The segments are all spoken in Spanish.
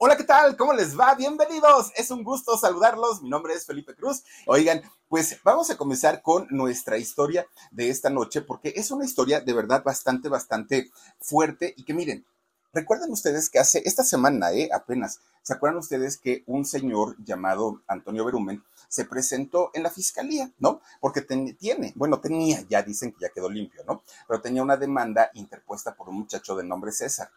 Hola, ¿qué tal? ¿Cómo les va? Bienvenidos. Es un gusto saludarlos. Mi nombre es Felipe Cruz. Oigan, pues vamos a comenzar con nuestra historia de esta noche porque es una historia de verdad bastante, bastante fuerte y que miren, recuerden ustedes que hace esta semana, eh, apenas, ¿se acuerdan ustedes que un señor llamado Antonio Berumen se presentó en la fiscalía, ¿no? Porque tiene, bueno, tenía, ya dicen que ya quedó limpio, ¿no? Pero tenía una demanda interpuesta por un muchacho de nombre César.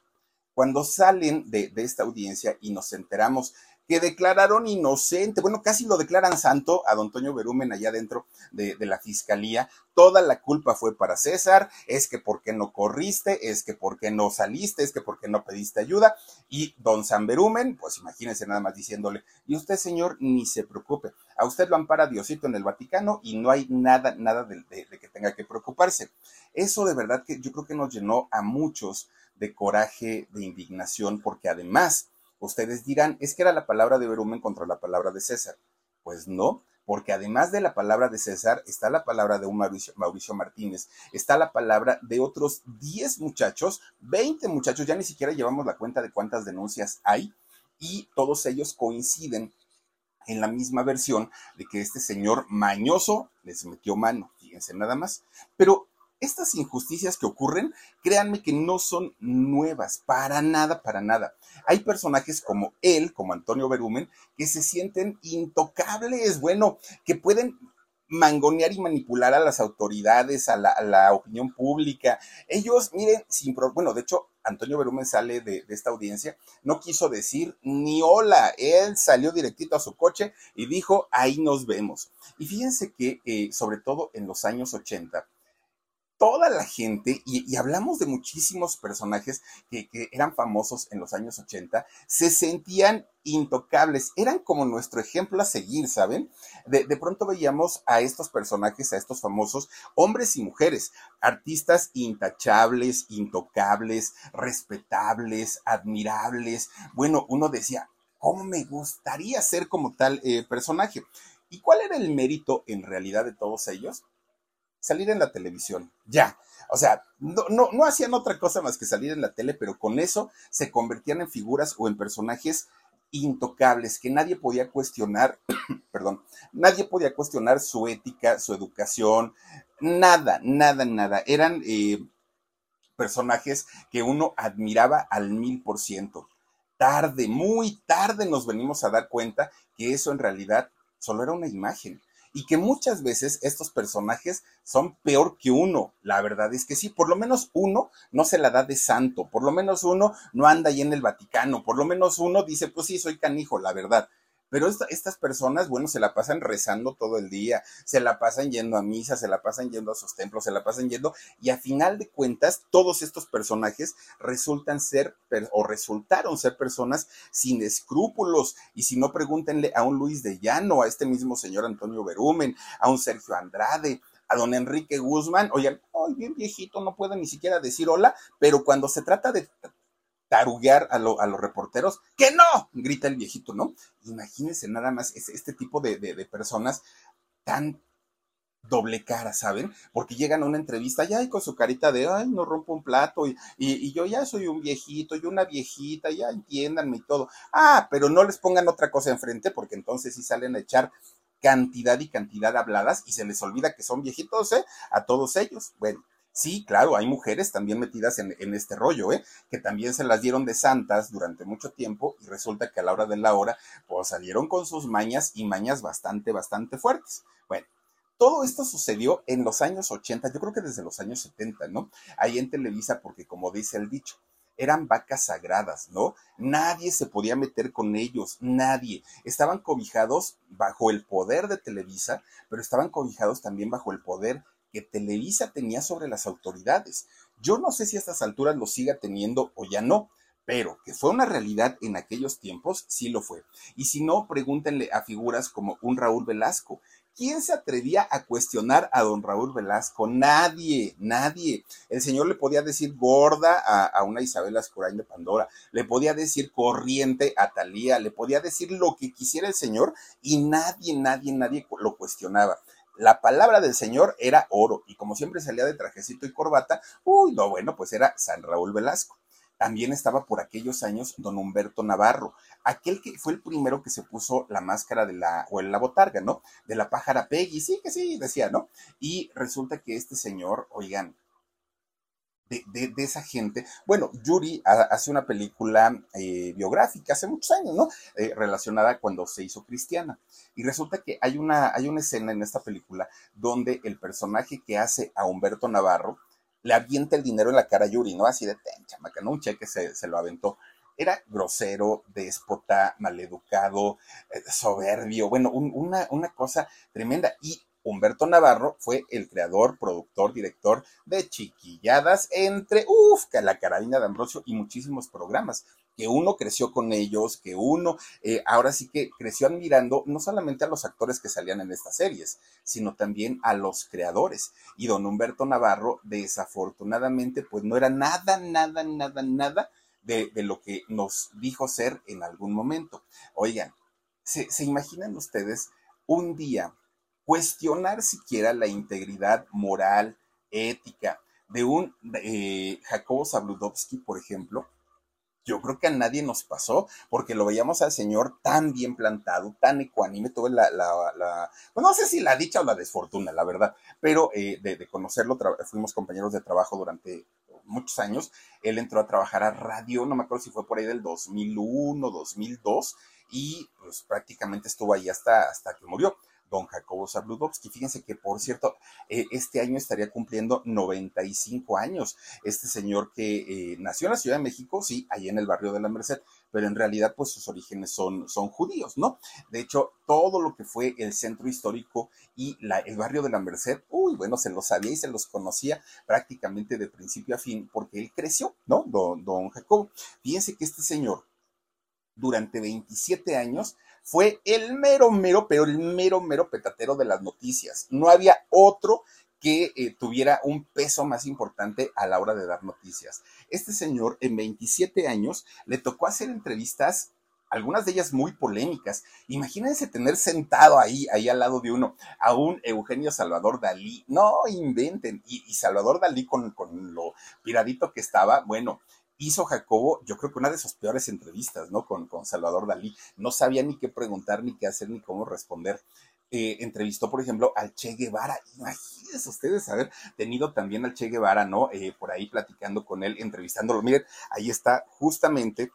Cuando salen de, esta audiencia y nos enteramos que declararon inocente, bueno, casi lo declaran santo a don Antonio Berumen allá dentro de, de, la fiscalía. Toda la culpa fue para César, es que por qué no corriste, es que por qué no saliste, es que por qué no pediste ayuda. Y don San Berumen, pues imagínense nada más diciéndole, y usted señor, ni se preocupe, a usted lo ampara Diosito en el Vaticano y no hay nada, nada de que tenga que preocuparse. Eso de verdad que yo creo que nos llenó a muchos de coraje, de indignación, porque además ustedes dirán, es que era la palabra de Berumen contra la palabra de César. Pues no, porque además de la palabra de César, está la palabra de un Mauricio, Mauricio, Martínez, está la palabra de otros 10 muchachos, 20 muchachos, ya ni siquiera llevamos la cuenta de cuántas denuncias hay, y todos ellos coinciden en la misma versión de que este señor mañoso les metió mano, fíjense nada más. Pero estas injusticias que ocurren, créanme que no son nuevas, para nada, para nada. Hay personajes como él, como Antonio Berumen, que se sienten intocables, bueno, que pueden mangonear y manipular a las autoridades, a la, opinión pública. Ellos, miren, sin bueno, de hecho, Antonio Berumen sale de, esta audiencia, no quiso decir ni hola, él salió directito a su coche y dijo, ahí nos vemos. Y fíjense que, eh, sobre todo en los años 80, toda la gente, y, hablamos de muchísimos personajes que, eran famosos en los años 80, se sentían intocables, eran como nuestro ejemplo a seguir, ¿saben? De, pronto veíamos a estos personajes, a estos famosos, hombres y mujeres, artistas intachables, intocables, respetables, admirables. Bueno, uno decía, ¿cómo me gustaría ser como tal eh, personaje? ¿Y cuál era el mérito en realidad de todos ellos? Salir en la televisión, ya. O sea, no, no, no hacían otra cosa más que salir en la tele, pero con eso se convertían en figuras o en personajes intocables que nadie podía cuestionar, perdón, nadie podía cuestionar su ética, su educación, nada, nada, nada. Eran eh, personajes que uno admiraba al mil por ciento. Tarde, muy tarde nos venimos a dar cuenta que eso en realidad solo era una imagen y que muchas veces estos personajes son peor que uno. La verdad es que sí, por lo menos uno no se la da de santo, por lo menos uno no anda ahí en el Vaticano, por lo menos uno dice, pues sí, soy canijo, la verdad. Pero estas personas, bueno, se la pasan rezando todo el día, se la pasan yendo a misa, se la pasan yendo a sus templos, se la pasan yendo, y a final de cuentas, todos estos personajes resultan ser o resultaron ser personas sin escrúpulos. Y si no, pregúntenle a un Luis de Llano, a este mismo señor Antonio Berumen, a un Sergio Andrade, a don Enrique Guzmán, oigan, hoy bien viejito, no puede ni siquiera decir hola, pero cuando se trata de taruguear a, a, los reporteros, que no, grita el viejito, ¿no? Imagínense nada más este tipo de, personas tan doble cara, ¿saben? Porque llegan a una entrevista ya con su carita de, ay, no rompo un plato y, y, yo ya soy un viejito y una viejita, ya entiéndanme y todo. Ah, pero no les pongan otra cosa enfrente porque entonces sí salen a echar cantidad y cantidad habladas y se les olvida que son viejitos, ¿eh? A todos ellos. Bueno, Sí, claro, hay mujeres también metidas en, este rollo, ¿eh? que también se las dieron de santas durante mucho tiempo y resulta que a la hora de la hora, pues salieron con sus mañas y mañas bastante, bastante fuertes. Bueno, todo esto sucedió en los años 80, yo creo que desde los años 70, ¿no? Ahí en Televisa, porque como dice el dicho, eran vacas sagradas, ¿no? Nadie se podía meter con ellos, nadie. Estaban cobijados bajo el poder de Televisa, pero estaban cobijados también bajo el poder que Televisa tenía sobre las autoridades. Yo no sé si a estas alturas lo siga teniendo o ya no, pero que fue una realidad en aquellos tiempos, sí lo fue. Y si no, pregúntenle a figuras como un Raúl Velasco. ¿Quién se atrevía a cuestionar a don Raúl Velasco? Nadie, nadie. El señor le podía decir gorda a, una Isabel Ascurain de Pandora, le podía decir corriente a Talía, le podía decir lo que quisiera el señor y nadie, nadie, nadie lo cuestionaba la palabra del Señor era oro y como siempre salía de trajecito y corbata, uy, no, bueno, pues era San Raúl Velasco. También estaba por aquellos años don Humberto Navarro, aquel que fue el primero que se puso la máscara de la, o la botarga, ¿no? De la pájara Peggy, sí, que sí, decía, ¿no? Y resulta que este señor, oigan, de, esa gente. Bueno, Yuri hace una película eh, biográfica hace muchos años, ¿no? Eh, relacionada cuando se hizo cristiana. Y resulta que hay una, hay una escena en esta película donde el personaje que hace a Humberto Navarro le avienta el dinero en la cara a Yuri, ¿no? Así de, ten, chamaca, ¿no? Un cheque se, se lo aventó era grosero, déspota, maleducado, eh, soberbio, bueno, una, una, cosa tremenda. Y Humberto Navarro fue el creador, productor, director de Chiquilladas, entre, uff, la carabina de Ambrosio y muchísimos programas, que uno creció con ellos, que uno eh, ahora sí que creció admirando no solamente a los actores que salían en estas series, sino también a los creadores. Y don Humberto Navarro, desafortunadamente, pues no era nada, nada, nada, nada de, lo que nos dijo ser en algún momento. Oigan, se imaginan ustedes un día cuestionar siquiera la integridad moral, ética de un eh, Jacobo Zabludovsky, por ejemplo, yo creo que a nadie nos pasó, porque lo veíamos al señor tan bien plantado, tan ecuánime, tuve la, la, pues no sé si la dicha o la desfortuna, la verdad, pero eh, de, conocerlo, fuimos compañeros de trabajo durante muchos años, él entró a trabajar a radio, no me acuerdo si fue por ahí del 2001, 2002, y pues prácticamente estuvo ahí hasta, hasta que murió don Jacobo Zabludovsky. Fíjense que, por cierto, eh, este año estaría cumpliendo 95 años. Este señor que eh, nació en la Ciudad de México, sí, ahí en el barrio de la Merced, pero en realidad, pues sus orígenes son, son judíos, ¿no? De hecho, todo lo que fue el centro histórico y el barrio de la Merced, uy, bueno, se los sabía y se los conocía prácticamente de principio a fin, porque él creció, ¿no? Don, don Jacobo. Fíjense que este señor, durante 27 años, fue el mero, mero, pero el mero, mero petatero de las noticias. No había otro que eh, tuviera un peso más importante a la hora de dar noticias. Este señor en 27 años le tocó hacer entrevistas algunas de ellas muy polémicas. Imagínense tener sentado ahí, ahí al lado de uno, a un Eugenio Salvador Dalí. No inventen. Y, Salvador Dalí con, con, lo piradito que estaba, bueno, hizo Jacobo, yo creo que una de sus peores entrevistas, ¿no? Con, Salvador Dalí. No sabía ni qué preguntar, ni qué hacer, ni cómo responder. Eh, entrevistó, por ejemplo, al Che Guevara. Imagínense ustedes haber tenido también al Che Guevara, ¿no? Eh, por ahí platicando con él, entrevistándolo. Miren, ahí está justamente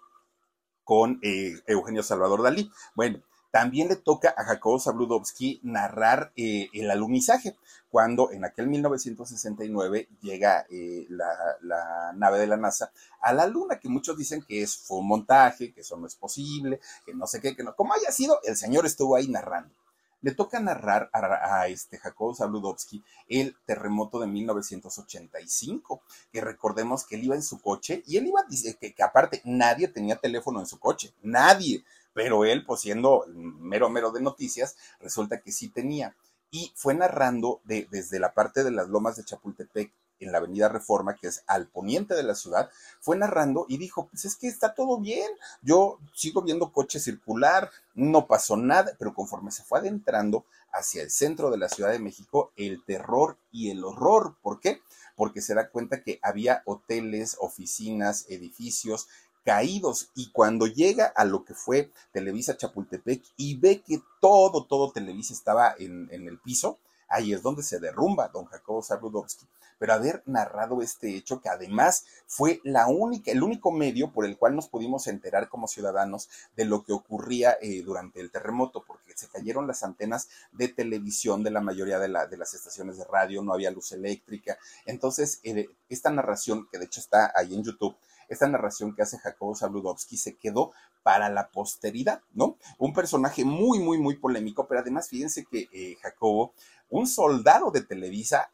con eh, Eugenio Salvador Dalí. Bueno, también le toca a Jacobo Zabludovsky narrar eh, el alunizaje, cuando en aquel 1969 llega eh, la, nave de la NASA a la Luna, que muchos dicen que es, fue un montaje, que eso no es posible, que no sé qué, que no. Como haya sido, el señor estuvo ahí narrando. Le toca narrar a, este Jacobo Zabludovsky el terremoto de 1985, que recordemos que él iba en su coche y él iba, que, que aparte nadie tenía teléfono en su coche, nadie pero él, pues siendo mero mero de noticias, resulta que sí tenía. Y fue narrando de, desde la parte de las lomas de Chapultepec en la avenida Reforma, que es al poniente de la ciudad, fue narrando y dijo, pues es que está todo bien, yo sigo viendo coche circular, no pasó nada, pero conforme se fue adentrando hacia el centro de la Ciudad de México, el terror y el horror, ¿por qué? Porque se da cuenta que había hoteles, oficinas, edificios caídos. Y cuando llega a lo que fue Televisa Chapultepec y ve que todo, todo Televisa estaba en, el piso, ahí es donde se derrumba don Jacobo Zabludovsky. Pero haber narrado este hecho, que además fue la única, el único medio por el cual nos pudimos enterar como ciudadanos de lo que ocurría eh, durante el terremoto, porque se cayeron las antenas de televisión de la mayoría de, de las estaciones de radio, no había luz eléctrica. Entonces, eh, esta narración, que de hecho está ahí en YouTube, esta narración que hace Jacobo Zabludovsky se quedó para la posteridad, ¿no? Un personaje muy, muy, muy polémico, pero además fíjense que eh, Jacobo, un soldado de Televisa,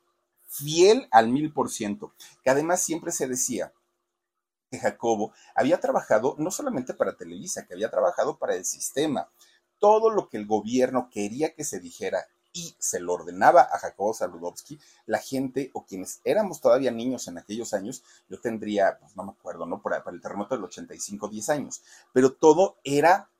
fiel al mil por ciento, que además siempre se decía que Jacobo había trabajado no solamente para Televisa, que había trabajado para el sistema. Todo lo que el gobierno quería que se dijera y se lo ordenaba a Jacobo Saludowski, la gente o quienes éramos todavía niños en aquellos años, yo tendría, pues no me acuerdo, ¿no? Para, el terremoto del 85, 10 años, pero todo era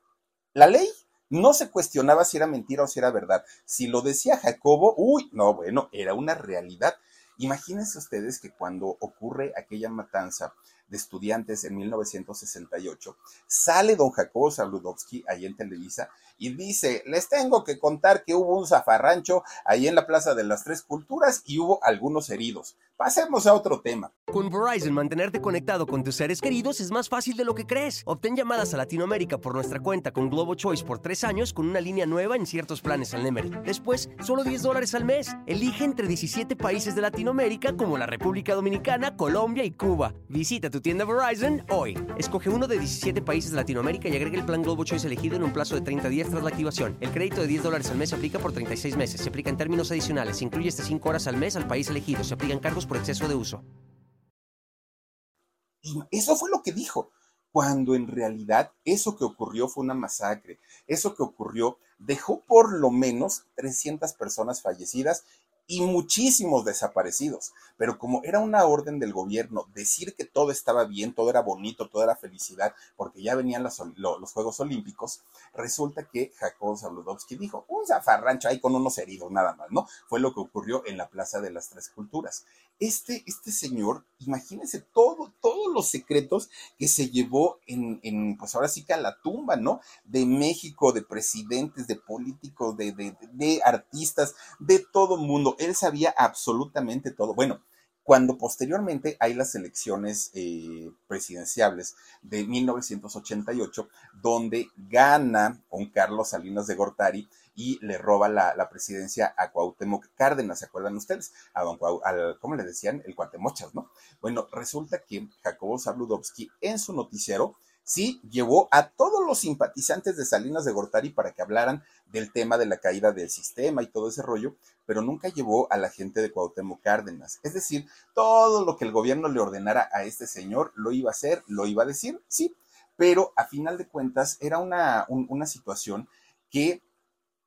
la ley. No se cuestionaba si era mentira o si era verdad. Si lo decía Jacobo, uy, no, bueno, era una realidad. Imagínense ustedes que cuando ocurre aquella matanza de estudiantes en 1968, sale don Jacobo Saludowski ahí en Televisa y dice, les tengo que contar que hubo un zafarrancho ahí en la Plaza de las Tres Culturas y hubo algunos heridos. Pasemos a otro tema. Con Verizon, mantenerte conectado con tus seres queridos es más fácil de lo que crees. Obtén llamadas a Latinoamérica por nuestra cuenta con Globo Choice por tres años con una línea nueva en ciertos planes al Nemery. Después, solo 10 dólares al mes. Elige entre 17 países de Latinoamérica como la República Dominicana, Colombia y Cuba. Visita tu tienda Verizon hoy. Escoge uno de 17 países de Latinoamérica y agrega el plan Globo Choice elegido en un plazo de 30 días tras la activación. El crédito de 10 dólares al mes se aplica por 36 meses. Se aplica en términos adicionales. Se incluye hasta 5 horas al mes al país elegido. Se aplican cargos por exceso de uso. Eso fue lo que dijo, cuando en realidad eso que ocurrió fue una masacre. Eso que ocurrió dejó por lo menos 300 personas fallecidas y muchísimos desaparecidos. Pero como era una orden del gobierno decir que todo estaba bien, todo era bonito, todo era felicidad, porque ya venían los, los Juegos Olímpicos, resulta que Jacob Zabludovsky dijo, un zafarrancho ahí con unos heridos nada más, ¿no? Fue lo que ocurrió en la Plaza de las Tres Culturas. Este, este señor, imagínense todo, todos los secretos que se llevó en, en, pues ahora sí que a la tumba, ¿no? De México, de presidentes, de políticos, de, de, de artistas, de todo mundo. Él sabía absolutamente todo. Bueno, cuando posteriormente hay las elecciones eh, presidenciales de 1988, donde gana un Carlos Salinas de Gortari y le roba la, presidencia a Cuauhtémoc Cárdenas, ¿se acuerdan ustedes? A don al, ¿cómo le decían? El Cuatemochas, ¿no? Bueno, resulta que Jacobo Zabludovsky en su noticiero sí llevó a todos los simpatizantes de Salinas de Gortari para que hablaran del tema de la caída del sistema y todo ese rollo, pero nunca llevó a la gente de Cuauhtémoc Cárdenas. Es decir, todo lo que el gobierno le ordenara a este señor lo iba a hacer, lo iba a decir, sí, pero a final de cuentas era una, una situación que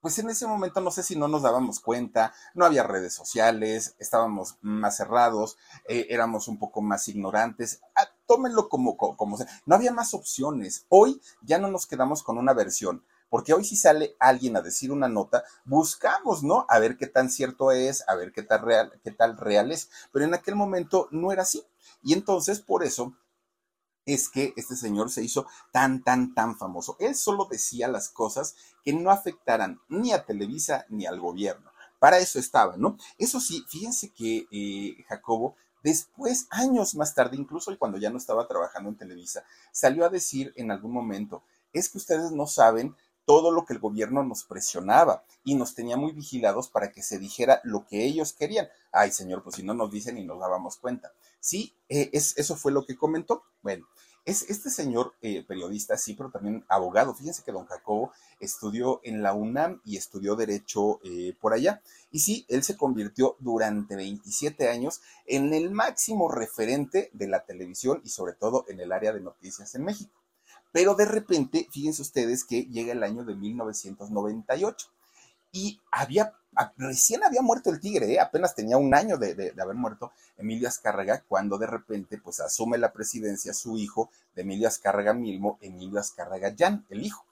pues en ese momento no sé si no nos dábamos cuenta, no había redes sociales, estábamos más cerrados, eh, éramos un poco más ignorantes. Ah, tómenlo como, como, sea. No había más opciones. Hoy ya no nos quedamos con una versión porque hoy si sale alguien a decir una nota, buscamos, ¿no? A ver qué tan cierto es, a ver qué tal real, qué tal real es, pero en aquel momento no era así. Y entonces, por eso, es que este señor se hizo tan, tan, tan famoso. Él solo decía las cosas que no afectaran ni a Televisa ni al gobierno. Para eso estaba, ¿no? Eso sí, fíjense que eh, Jacobo, después, años más tarde, incluso cuando ya no estaba trabajando en Televisa, salió a decir en algún momento, es que ustedes no saben todo lo que el gobierno nos presionaba y nos tenía muy vigilados para que se dijera lo que ellos querían. Ay, señor, pues si no nos dicen y nos dábamos cuenta. Sí, eh, es, eso fue lo que comentó. Bueno, es este señor eh, periodista, sí, pero también abogado. Fíjense que don Jacobo estudió en la UNAM y estudió Derecho eh, por allá. Y sí, él se convirtió durante 27 años en el máximo referente de la televisión y sobre todo en el área de noticias en México. Pero de repente, fíjense ustedes que llega el año de 1998 y había recién había muerto el tigre, ¿eh? apenas tenía un año de, haber muerto Emilio Azcárraga, cuando de repente pues asume la presidencia su hijo de Emilio Azcárraga Milmo, Emilio Azcárraga Jan, el hijo.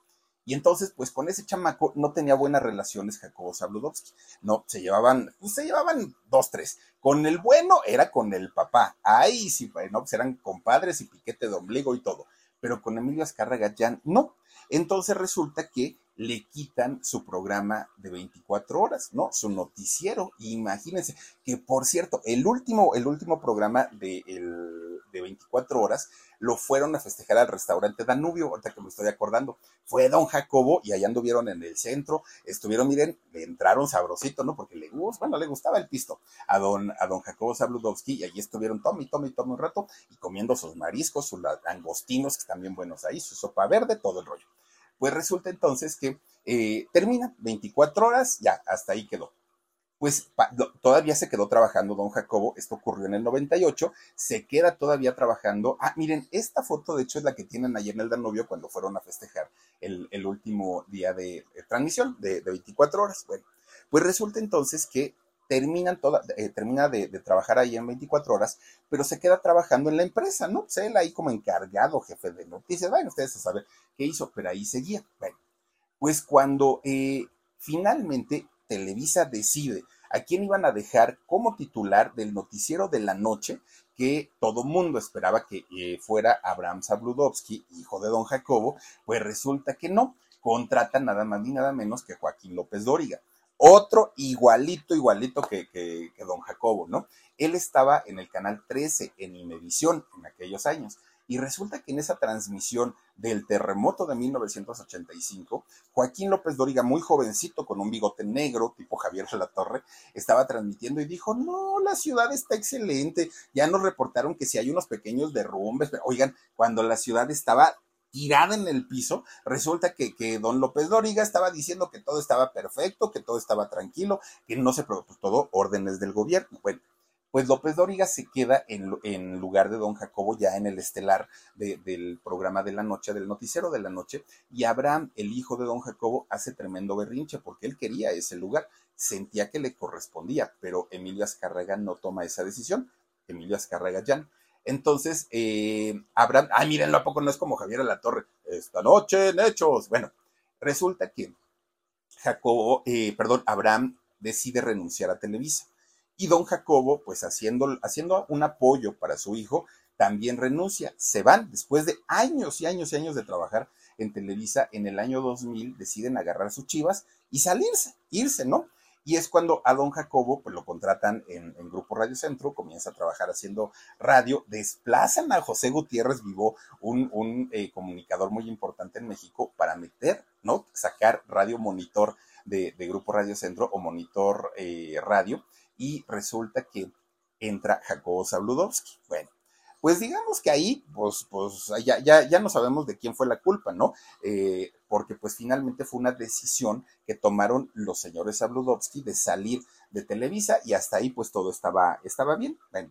Y entonces, pues con ese chamaco no tenía buenas relaciones Jacobo Zabludovsky. No, se llevaban, pues se llevaban dos, tres. Con el bueno era con el papá. Ahí sí, no, pues eran compadres y piquete de ombligo y todo. Pero con Emilio Azcárraga Jan no. Entonces resulta que le quitan su programa de 24 horas, ¿no? Su noticiero. Imagínense que, por cierto, el último, el último programa de, de 24 horas lo fueron a festejar al restaurante Danubio, ahorita que me estoy acordando. Fue don Jacobo y allá anduvieron en el centro, estuvieron, miren, le entraron sabrosito, ¿no? Porque le, bueno, le gustaba el pisto a don, a don Jacobo Zabludowski y allí estuvieron tome y tome y tome un rato y comiendo sus mariscos, sus langostinos, que están bien buenos ahí, su sopa verde, todo el rollo. Pues resulta entonces que eh, termina 24 horas, ya, hasta ahí quedó pues todavía se quedó trabajando don Jacobo, esto ocurrió en el 98, se queda todavía trabajando. Ah, miren, esta foto de hecho es la que tienen ayer en el Danubio cuando fueron a festejar el, último día de, transmisión de, 24 horas. Bueno, pues resulta entonces que terminan toda, eh, termina de, trabajar ahí en 24 horas, pero se queda trabajando en la empresa, ¿no? Pues él ahí como encargado, jefe de noticias, bueno, ustedes a saber qué hizo, pero ahí seguía. Bueno, pues cuando eh, finalmente Televisa decide a quién iban a dejar como titular del noticiero de la noche que todo mundo esperaba que eh, fuera Abraham Zabludovsky, hijo de don Jacobo, pues resulta que no, contratan nada más ni nada menos que Joaquín López Dóriga. Otro igualito, igualito que, que, don Jacobo, ¿no? Él estaba en el canal 13, en Imevisión, en aquellos años. Y resulta que en esa transmisión del terremoto de 1985, Joaquín López Dóriga, muy jovencito, con un bigote negro, tipo Javier La Torre, estaba transmitiendo y dijo, no, la ciudad está excelente. Ya nos reportaron que si hay unos pequeños derrumbes, oigan, cuando la ciudad estaba tirada en el piso, resulta que, que, don López Dóriga estaba diciendo que todo estaba perfecto, que todo estaba tranquilo, que no se produjo todo órdenes del gobierno. Bueno, pues López Dóriga se queda en, lugar de don Jacobo ya en el estelar del programa de la noche, del noticiero de la noche, y Abraham, el hijo de don Jacobo, hace tremendo berrinche porque él quería ese lugar, sentía que le correspondía, pero Emilio Azcárraga no toma esa decisión, Emilio Azcárraga ya. Entonces, eh, Abraham, ay, mírenlo, ¿a poco no es como Javier la Torre? Esta noche en Hechos. Bueno, resulta que Jacobo, eh, perdón, Abraham decide renunciar a Televisa y don Jacobo, pues haciendo, haciendo un apoyo para su hijo, también renuncia. Se van después de años y años y años de trabajar en Televisa. En el año 2000 deciden agarrar sus chivas y salirse, irse, ¿no? Y es cuando a don Jacobo pues, lo contratan en, Grupo Radio Centro, comienza a trabajar haciendo radio, desplazan a José Gutiérrez Vivo, un, eh, comunicador muy importante en México, para meter, ¿no? Sacar Radio Monitor de, Grupo Radio Centro o Monitor eh, Radio y resulta que entra Jacobo Zabludowski. Bueno, pues digamos que ahí, pues, pues ya, ya, ya no sabemos de quién fue la culpa, ¿no? Eh, porque pues finalmente fue una decisión que tomaron los señores Zabludowski de salir de Televisa y hasta ahí pues todo estaba, estaba bien. Bueno,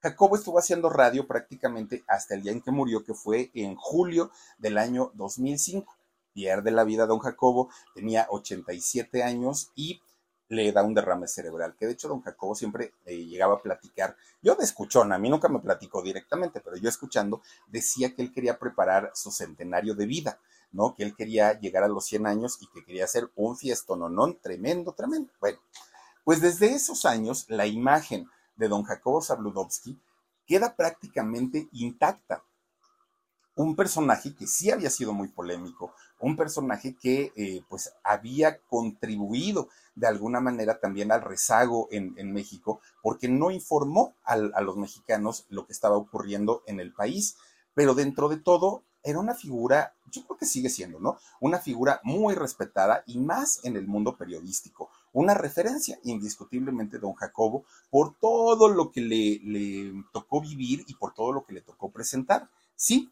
Jacobo estuvo haciendo radio prácticamente hasta el día en que murió, que fue en julio del año 2005. Pierde la vida don Jacobo, tenía 87 años y le da un derrame cerebral, que de hecho don Jacobo siempre eh, llegaba a platicar, yo de escuchón, a mí nunca me platicó directamente, pero yo escuchando, decía que él quería preparar su centenario de vida, ¿no? Que él quería llegar a los 100 años y que quería hacer un fiestononón tremendo, tremendo. Bueno, pues desde esos años la imagen de don Jacobo Zabludowski queda prácticamente intacta un personaje que sí había sido muy polémico, un personaje que eh, pues había contribuido de alguna manera también al rezago en, México, porque no informó a los mexicanos lo que estaba ocurriendo en el país, pero dentro de todo era una figura, yo creo que sigue siendo, ¿no? Una figura muy respetada y más en el mundo periodístico, una referencia indiscutiblemente don Jacobo por todo lo que le, le tocó vivir y por todo lo que le tocó presentar. Sí,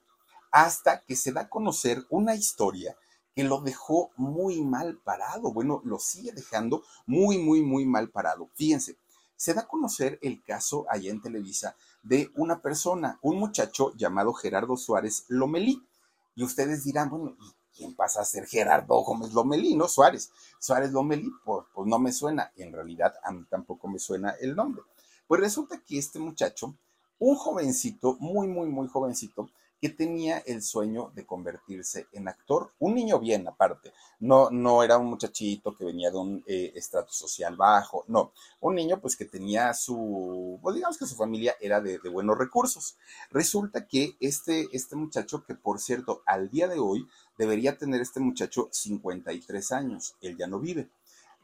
hasta que se da a conocer una historia que lo dejó muy mal parado. Bueno, lo sigue dejando muy, muy, muy mal parado. Fíjense, se da a conocer el caso allá en Televisa de una persona, un muchacho llamado Gerardo Suárez Lomelí. Y ustedes dirán, bueno, ¿y quién pasa a ser Gerardo Gómez Lomelí? No, Suárez. Suárez Lomelí, pues, pues no me suena. En realidad, a mí tampoco me suena el nombre. Pues resulta que este muchacho, un jovencito, muy, muy, muy jovencito, que tenía el sueño de convertirse en actor. Un niño bien aparte, no, no era un muchachito que venía de un eh, estrato social bajo, no, un niño pues que tenía su, pues, digamos que su familia era de, buenos recursos. Resulta que este, este muchacho, que por cierto, al día de hoy debería tener este muchacho 53 años, él ya no vive.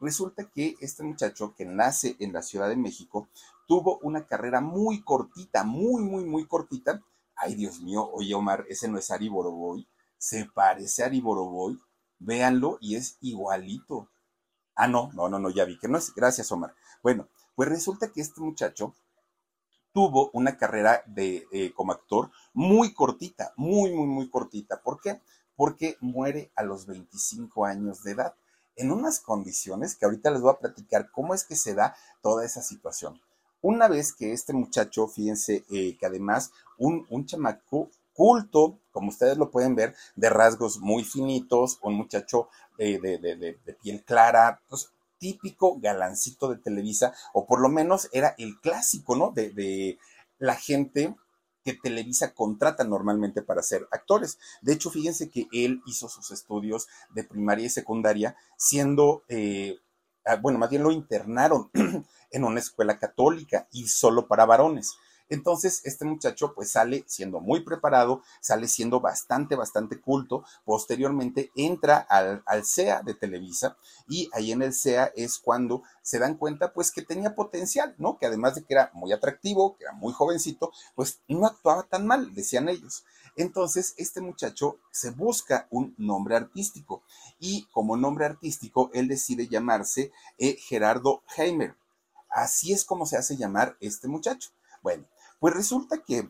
Resulta que este muchacho que nace en la Ciudad de México tuvo una carrera muy cortita, muy, muy, muy cortita, ay Dios mío, oye Omar, ese no es Ari Boroboy, se parece a Ari Boroboy, véanlo y es igualito. Ah, no, no, no, no, ya vi que no es, gracias Omar. Bueno, pues resulta que este muchacho tuvo una carrera de, eh, como actor muy cortita, muy, muy, muy cortita. ¿Por qué? Porque muere a los 25 años de edad, en unas condiciones que ahorita les voy a platicar cómo es que se da toda esa situación. Una vez que este muchacho, fíjense eh, que además un, un chamaco culto, como ustedes lo pueden ver, de rasgos muy finitos, un muchacho de, de, piel clara, pues típico galancito de Televisa, o por lo menos era el clásico, ¿no? De, de la gente que Televisa contrata normalmente para ser actores. De hecho, fíjense que él hizo sus estudios de primaria y secundaria siendo eh, bueno, más bien lo internaron en una escuela católica y solo para varones. Entonces, este muchacho pues sale siendo muy preparado, sale siendo bastante, bastante culto. Posteriormente entra al, al, CEA de Televisa y ahí en el CEA es cuando se dan cuenta pues que tenía potencial, ¿no? Que además de que era muy atractivo, que era muy jovencito, pues no actuaba tan mal, decían ellos. Entonces, este muchacho se busca un nombre artístico y como nombre artístico, él decide llamarse eh, Gerardo Heimer. Así es como se hace llamar este muchacho. Bueno, pues resulta que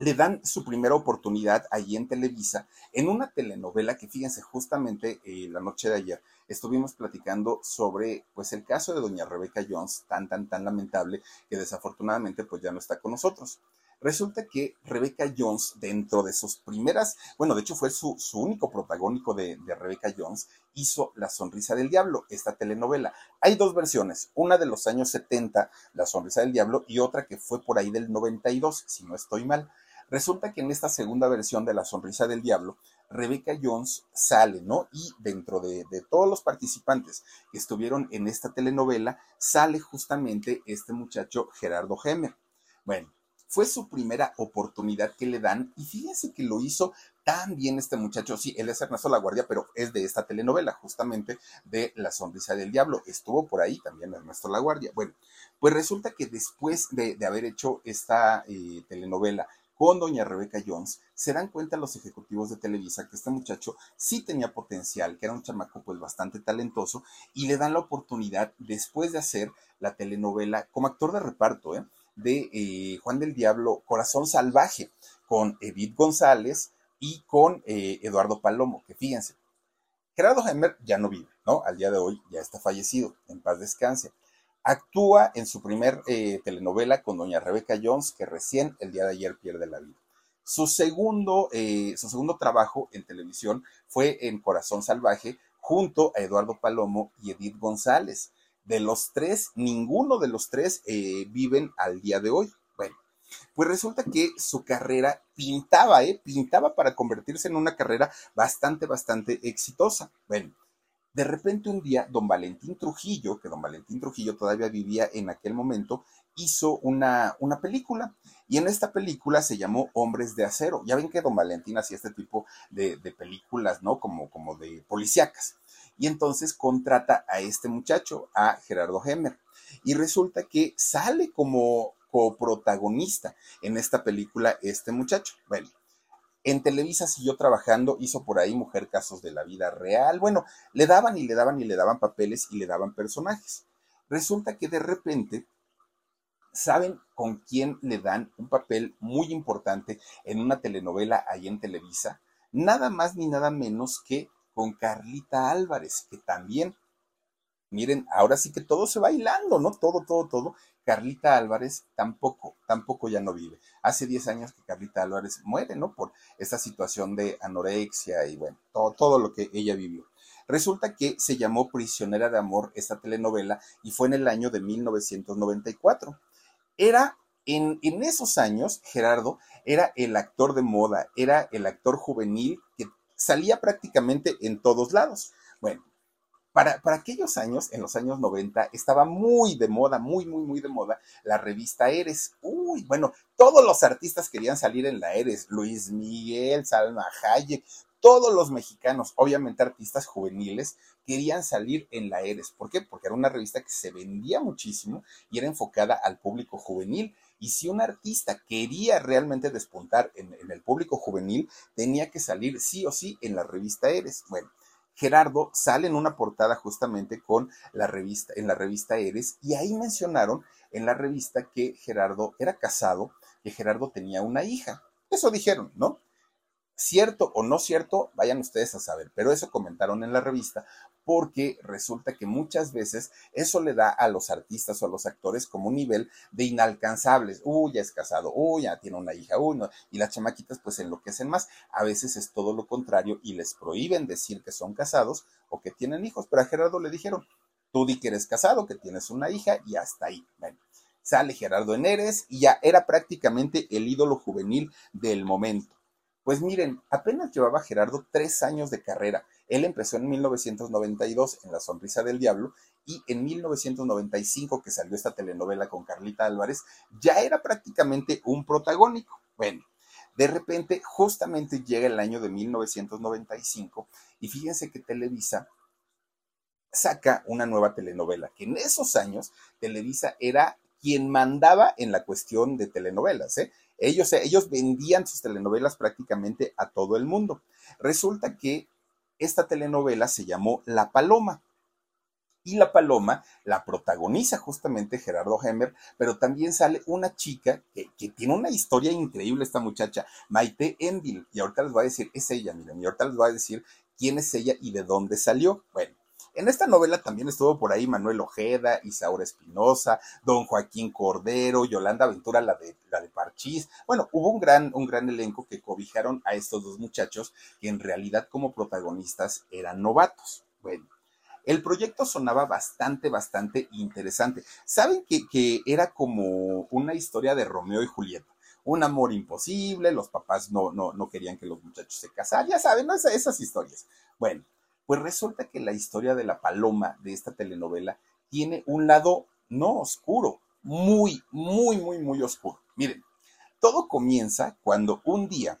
le dan su primera oportunidad allí en Televisa, en una telenovela que fíjense, justamente eh, la noche de ayer estuvimos platicando sobre pues el caso de doña Rebeca Jones, tan, tan, tan lamentable, que desafortunadamente pues ya no está con nosotros. Resulta que Rebecca Jones, dentro de sus primeras, bueno, de hecho fue su, único protagónico de, de, Jones, hizo La Sonrisa del Diablo, esta telenovela. Hay dos versiones, una de los años 70, La Sonrisa del Diablo, y otra que fue por ahí del 92, si no estoy mal. Resulta que en esta segunda versión de La Sonrisa del Diablo, Rebecca Jones sale, ¿no? Y dentro de, todos los participantes que estuvieron en esta telenovela, sale justamente este muchacho Gerardo Hemer. Bueno, fue su primera oportunidad que le dan y fíjense que lo hizo tan bien este muchacho. Sí, él es Ernesto La Guardia, pero es de esta telenovela, justamente de La Sonrisa del Diablo. Estuvo por ahí también Ernesto La Guardia. Bueno, pues resulta que después de, haber hecho esta eh, telenovela con doña Rebeca Jones, se dan cuenta los ejecutivos de Televisa que este muchacho sí tenía potencial, que era un chamaco pues bastante talentoso, y le dan la oportunidad después de hacer la telenovela como actor de reparto, ¿eh? de eh, Juan del Diablo, Corazón Salvaje, con Edith González y con eh, Eduardo Palomo, que fíjense, Gerardo Hemer ya no vive, ¿no? Al día de hoy ya está fallecido, en paz descanse. Actúa en su primer eh, telenovela con doña Rebeca Jones, que recién el día de ayer pierde la vida. Su segundo, eh, su segundo trabajo en televisión fue en Corazón Salvaje, junto a Eduardo Palomo y Edith González. De los tres, ninguno de los tres eh, viven al día de hoy. Bueno, pues resulta que su carrera pintaba, ¿eh? Pintaba para convertirse en una carrera bastante, bastante exitosa. Bueno, de repente un día, don Valentín Trujillo, que don Valentín Trujillo todavía vivía en aquel momento, hizo una, una película. Y en esta película se llamó Hombres de Acero. Ya ven que don Valentín hacía este tipo de, películas, ¿no? Como, como de policíacas. Y entonces contrata a este muchacho, a Gerardo Hemer. Y resulta que sale como coprotagonista en esta película este muchacho. Bueno, en Televisa siguió trabajando, hizo por ahí Mujer Casos de la Vida Real. Bueno, le daban y le daban y le daban papeles y le daban personajes. Resulta que de repente ¿Saben con quién le dan un papel muy importante en una telenovela ahí en Televisa? Nada más ni nada menos que con Carlita Álvarez, que también, miren, ahora sí que todo se va bailando, ¿no? Todo, todo, todo. Carlita Álvarez tampoco, tampoco ya no vive. Hace 10 años que Carlita Álvarez muere, ¿no? Por esta situación de anorexia y bueno, todo, todo lo que ella vivió. Resulta que se llamó Prisionera de Amor esta telenovela y fue en el año de 1994. Era en, en, esos años, Gerardo era el actor de moda, era el actor juvenil que salía prácticamente en todos lados. Bueno, para, aquellos años, en los años 90, estaba muy de moda, muy, muy, muy de moda la revista Eres. Uy, bueno, todos los artistas querían salir en la Eres. Luis Miguel, Salma Hayek, todos los mexicanos, obviamente artistas juveniles, querían salir en la Eres. ¿Por qué? Porque era una revista que se vendía muchísimo y era enfocada al público juvenil. Y si un artista quería realmente despuntar en, en el público juvenil, tenía que salir sí o sí en la revista Eres. Bueno, Gerardo sale en una portada justamente con la revista, en la revista Eres, y ahí mencionaron en la revista que Gerardo era casado, que Gerardo tenía una hija. Eso dijeron, ¿no? Cierto o no cierto, vayan ustedes a saber, pero eso comentaron en la revista porque resulta que muchas veces eso le da a los artistas o a los actores como un nivel de inalcanzables. Uy, ya es casado, uy, ya tiene una hija, uy. Y las chamaquitas pues enloquecen más. A veces es todo lo contrario y les prohíben decir que son casados o que tienen hijos. Pero a Gerardo le dijeron, tú di que eres casado, que tienes una hija y hasta ahí. Bueno, sale Gerardo Eneres y ya era prácticamente el ídolo juvenil del momento. Pues miren, apenas llevaba Gerardo tres años de carrera. Él empezó en 1992 en La Sonrisa del Diablo y en 1995 que salió esta telenovela con Carlita Álvarez, ya era prácticamente un protagónico. Bueno, de repente justamente llega el año de 1995 y fíjense que Televisa saca una nueva telenovela, que en esos años Televisa era quien mandaba en la cuestión de telenovelas, ¿eh? Ellos, ellos vendían sus telenovelas prácticamente a todo el mundo. Resulta que esta telenovela se llamó La Paloma. Y La Paloma la protagoniza justamente Gerardo Hemmer, pero también sale una chica que, que, tiene una historia increíble, esta muchacha, Maite Endil. Y ahorita les voy a decir, es ella, miren, y ahorita les voy a decir quién es ella y de dónde salió. Bueno, en esta novela también estuvo por ahí Manuel Ojeda, Isaura Espinosa, Don Joaquín Cordero, Yolanda Ventura, la de, la de Parchís. Bueno, hubo un gran, un gran elenco que cobijaron a estos dos muchachos que en realidad como protagonistas eran novatos. Bueno, el proyecto sonaba bastante, bastante interesante. ¿Saben que, que era como una historia de Romeo y Julieta? un amor imposible, los papás no, no, no querían que los muchachos se casaran, ya saben, ¿no? esas, esas historias. Bueno, pues resulta que la historia de la paloma de esta telenovela tiene un lado no oscuro, muy, muy, muy, muy oscuro. Miren, todo comienza cuando un día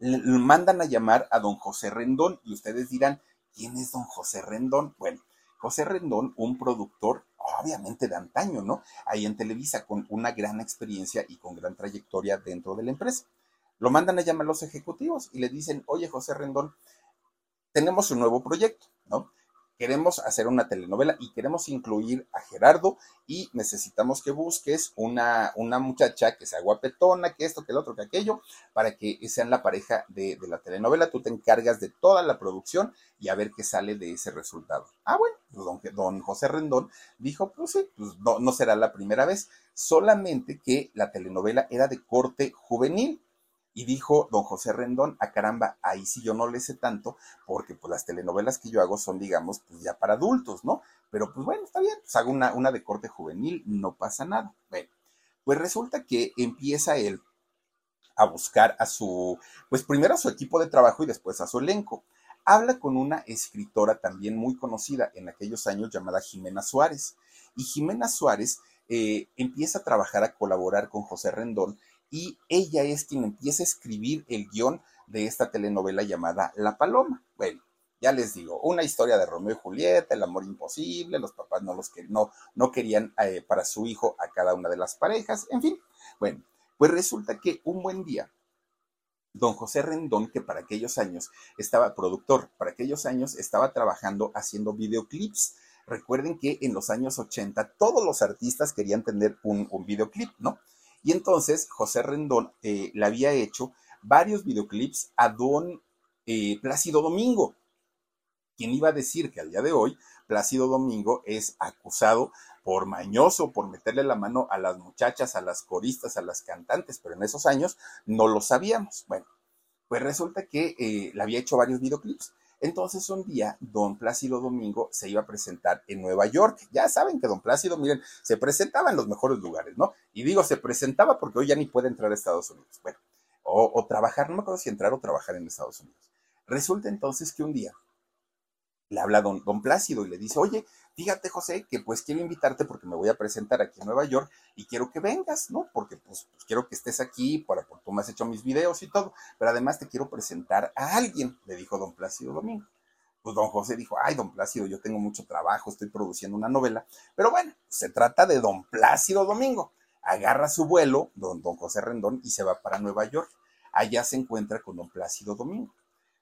le mandan a llamar a don José Rendón y ustedes dirán, ¿quién es don José Rendón? Bueno, José Rendón, un productor obviamente de antaño, ¿no? Ahí en Televisa, con una gran experiencia y con gran trayectoria dentro de la empresa. Lo mandan a llamar los ejecutivos y le dicen, oye José Rendón, tenemos un nuevo proyecto, ¿no? Queremos hacer una telenovela y queremos incluir a Gerardo y necesitamos que busques una, una muchacha que sea guapetona, que esto, que el otro, que aquello, para que sean la pareja de, de la telenovela. Tú te encargas de toda la producción y a ver qué sale de ese resultado. Ah, bueno, pues don, don José Rendón dijo, pues sí, pues no, no será la primera vez, solamente que la telenovela era de corte juvenil y dijo don José Rendón, a ah, caramba, ahí sí yo no le sé tanto, porque pues las telenovelas que yo hago son, digamos, pues ya para adultos, ¿no? Pero pues bueno, está bien, pues hago una, una de corte juvenil, no pasa nada. Bueno, pues resulta que empieza él a buscar a su, pues primero a su equipo de trabajo y después a su elenco. Habla con una escritora también muy conocida en aquellos años llamada Jimena Suárez. Y Jimena Suárez eh, empieza a trabajar, a colaborar con José Rendón y ella es quien empieza a escribir el guion de esta telenovela llamada La Paloma. Bueno, ya les digo, una historia de Romeo y Julieta, el amor imposible, los papás no, los que, no, no querían eh, para su hijo a cada una de las parejas, en fin. Bueno, pues resulta que un buen día, don José Rendón, que para aquellos años estaba productor, para aquellos años estaba trabajando haciendo videoclips Recuerden que en los años 80 todos los artistas querían tener un, videoclip, ¿no? Y entonces José Rendón eh, le había hecho varios videoclips a don eh, Plácido Domingo. ¿Quién iba a decir que al día de hoy Plácido Domingo es acusado por mañoso, por meterle la mano a las muchachas, a las coristas, a las cantantes, pero en esos años no lo sabíamos. Bueno, pues resulta que eh, le había hecho varios videoclips. Entonces un día, don Plácido Domingo se iba a presentar en Nueva York. Ya saben que don Plácido, miren, se presentaba en los mejores lugares, ¿no? Y digo, se presentaba porque hoy ya ni puede entrar a Estados Unidos. Bueno, o, trabajar, no me acuerdo si entrar o trabajar en Estados Unidos. Resulta entonces que un día le habla don, don Plácido y le dice, oye, fíjate José, que pues quiero invitarte porque me voy a presentar aquí en Nueva York y quiero que vengas, ¿no? Porque pues, pues quiero que estés aquí, para, porque tú me has hecho mis videos y todo, pero además te quiero presentar a alguien, le dijo don Plácido Domingo. Pues don José dijo, ay, don Plácido, yo tengo mucho trabajo, estoy produciendo una novela, pero bueno, se trata de don Plácido Domingo. Agarra su vuelo, don, don José Rendón, y se va para Nueva York. Allá se encuentra con don Plácido Domingo.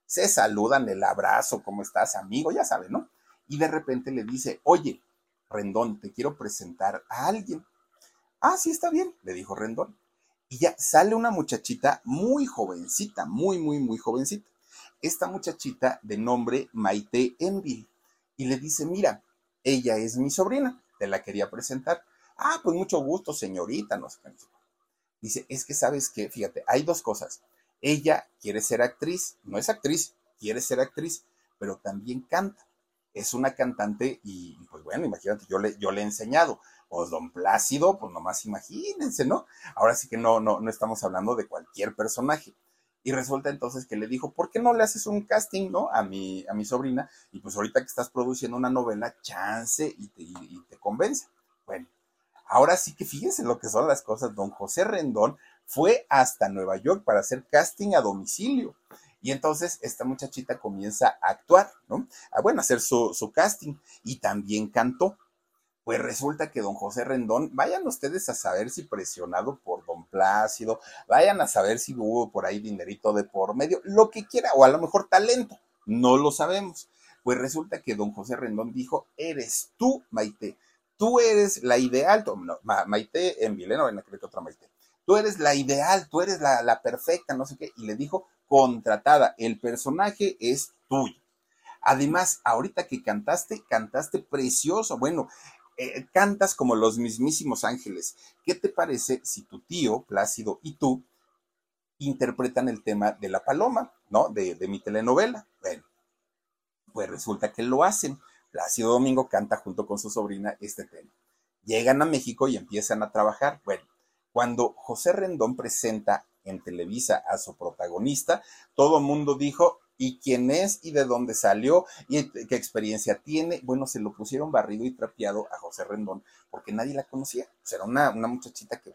Se saludan, el abrazo, ¿cómo estás, amigo? Ya sabe, ¿no? Y de repente le dice, oye, Rendón, te quiero presentar a alguien. Ah, sí, está bien, le dijo Rendón. Y ya sale una muchachita muy jovencita, muy, muy, muy jovencita. Esta muchachita de nombre Maite Enville. Y le dice, mira, ella es mi sobrina, te la quería presentar. Ah, pues mucho gusto, señorita, no sé. Dice, es que sabes que, fíjate, hay dos cosas. Ella quiere ser actriz, no es actriz, quiere ser actriz, pero también canta es una cantante y pues bueno, imagínate, yo le, yo le he enseñado. Pues don Plácido, pues nomás imagínense, ¿no? Ahora sí que no, no, no estamos hablando de cualquier personaje. Y resulta entonces que le dijo, ¿por qué no le haces un casting, ¿no? A mi, a mi sobrina. Y pues ahorita que estás produciendo una novela, chance y te, y te convence. Bueno, ahora sí que fíjense lo que son las cosas. Don José Rendón fue hasta Nueva York para hacer casting a domicilio. Y entonces esta muchachita comienza a actuar, ¿no? A, bueno, hacer su, casting y también cantó. Pues resulta que don José Rendón, vayan ustedes a saber si presionado por don Plácido, vayan a saber si hubo por ahí dinerito de por medio, lo que quiera, o a lo mejor talento, no lo sabemos. Pues resulta que don José Rendón dijo, eres tú, Maite, tú eres la ideal, Maite en que otra Maite, tú eres la ideal, tú eres la perfecta, no sé qué, y le dijo, contratada. El personaje es tuyo. Además, ahorita que cantaste, cantaste precioso. Bueno, eh, cantas como los mismísimos ángeles. ¿Qué te parece si tu tío, Plácido, y tú interpretan el tema de la paloma, ¿no? De, de mi telenovela. Bueno, pues resulta que lo hacen. Plácido Domingo canta junto con su sobrina este tema. Llegan a México y empiezan a trabajar. Bueno, cuando José Rendón presenta en Televisa a su protagonista, todo mundo dijo, ¿y quién es? ¿Y de dónde salió? ¿Y qué experiencia tiene? Bueno, se lo pusieron barrido y trapeado a José Rendón porque nadie la conocía. O era una, una muchachita que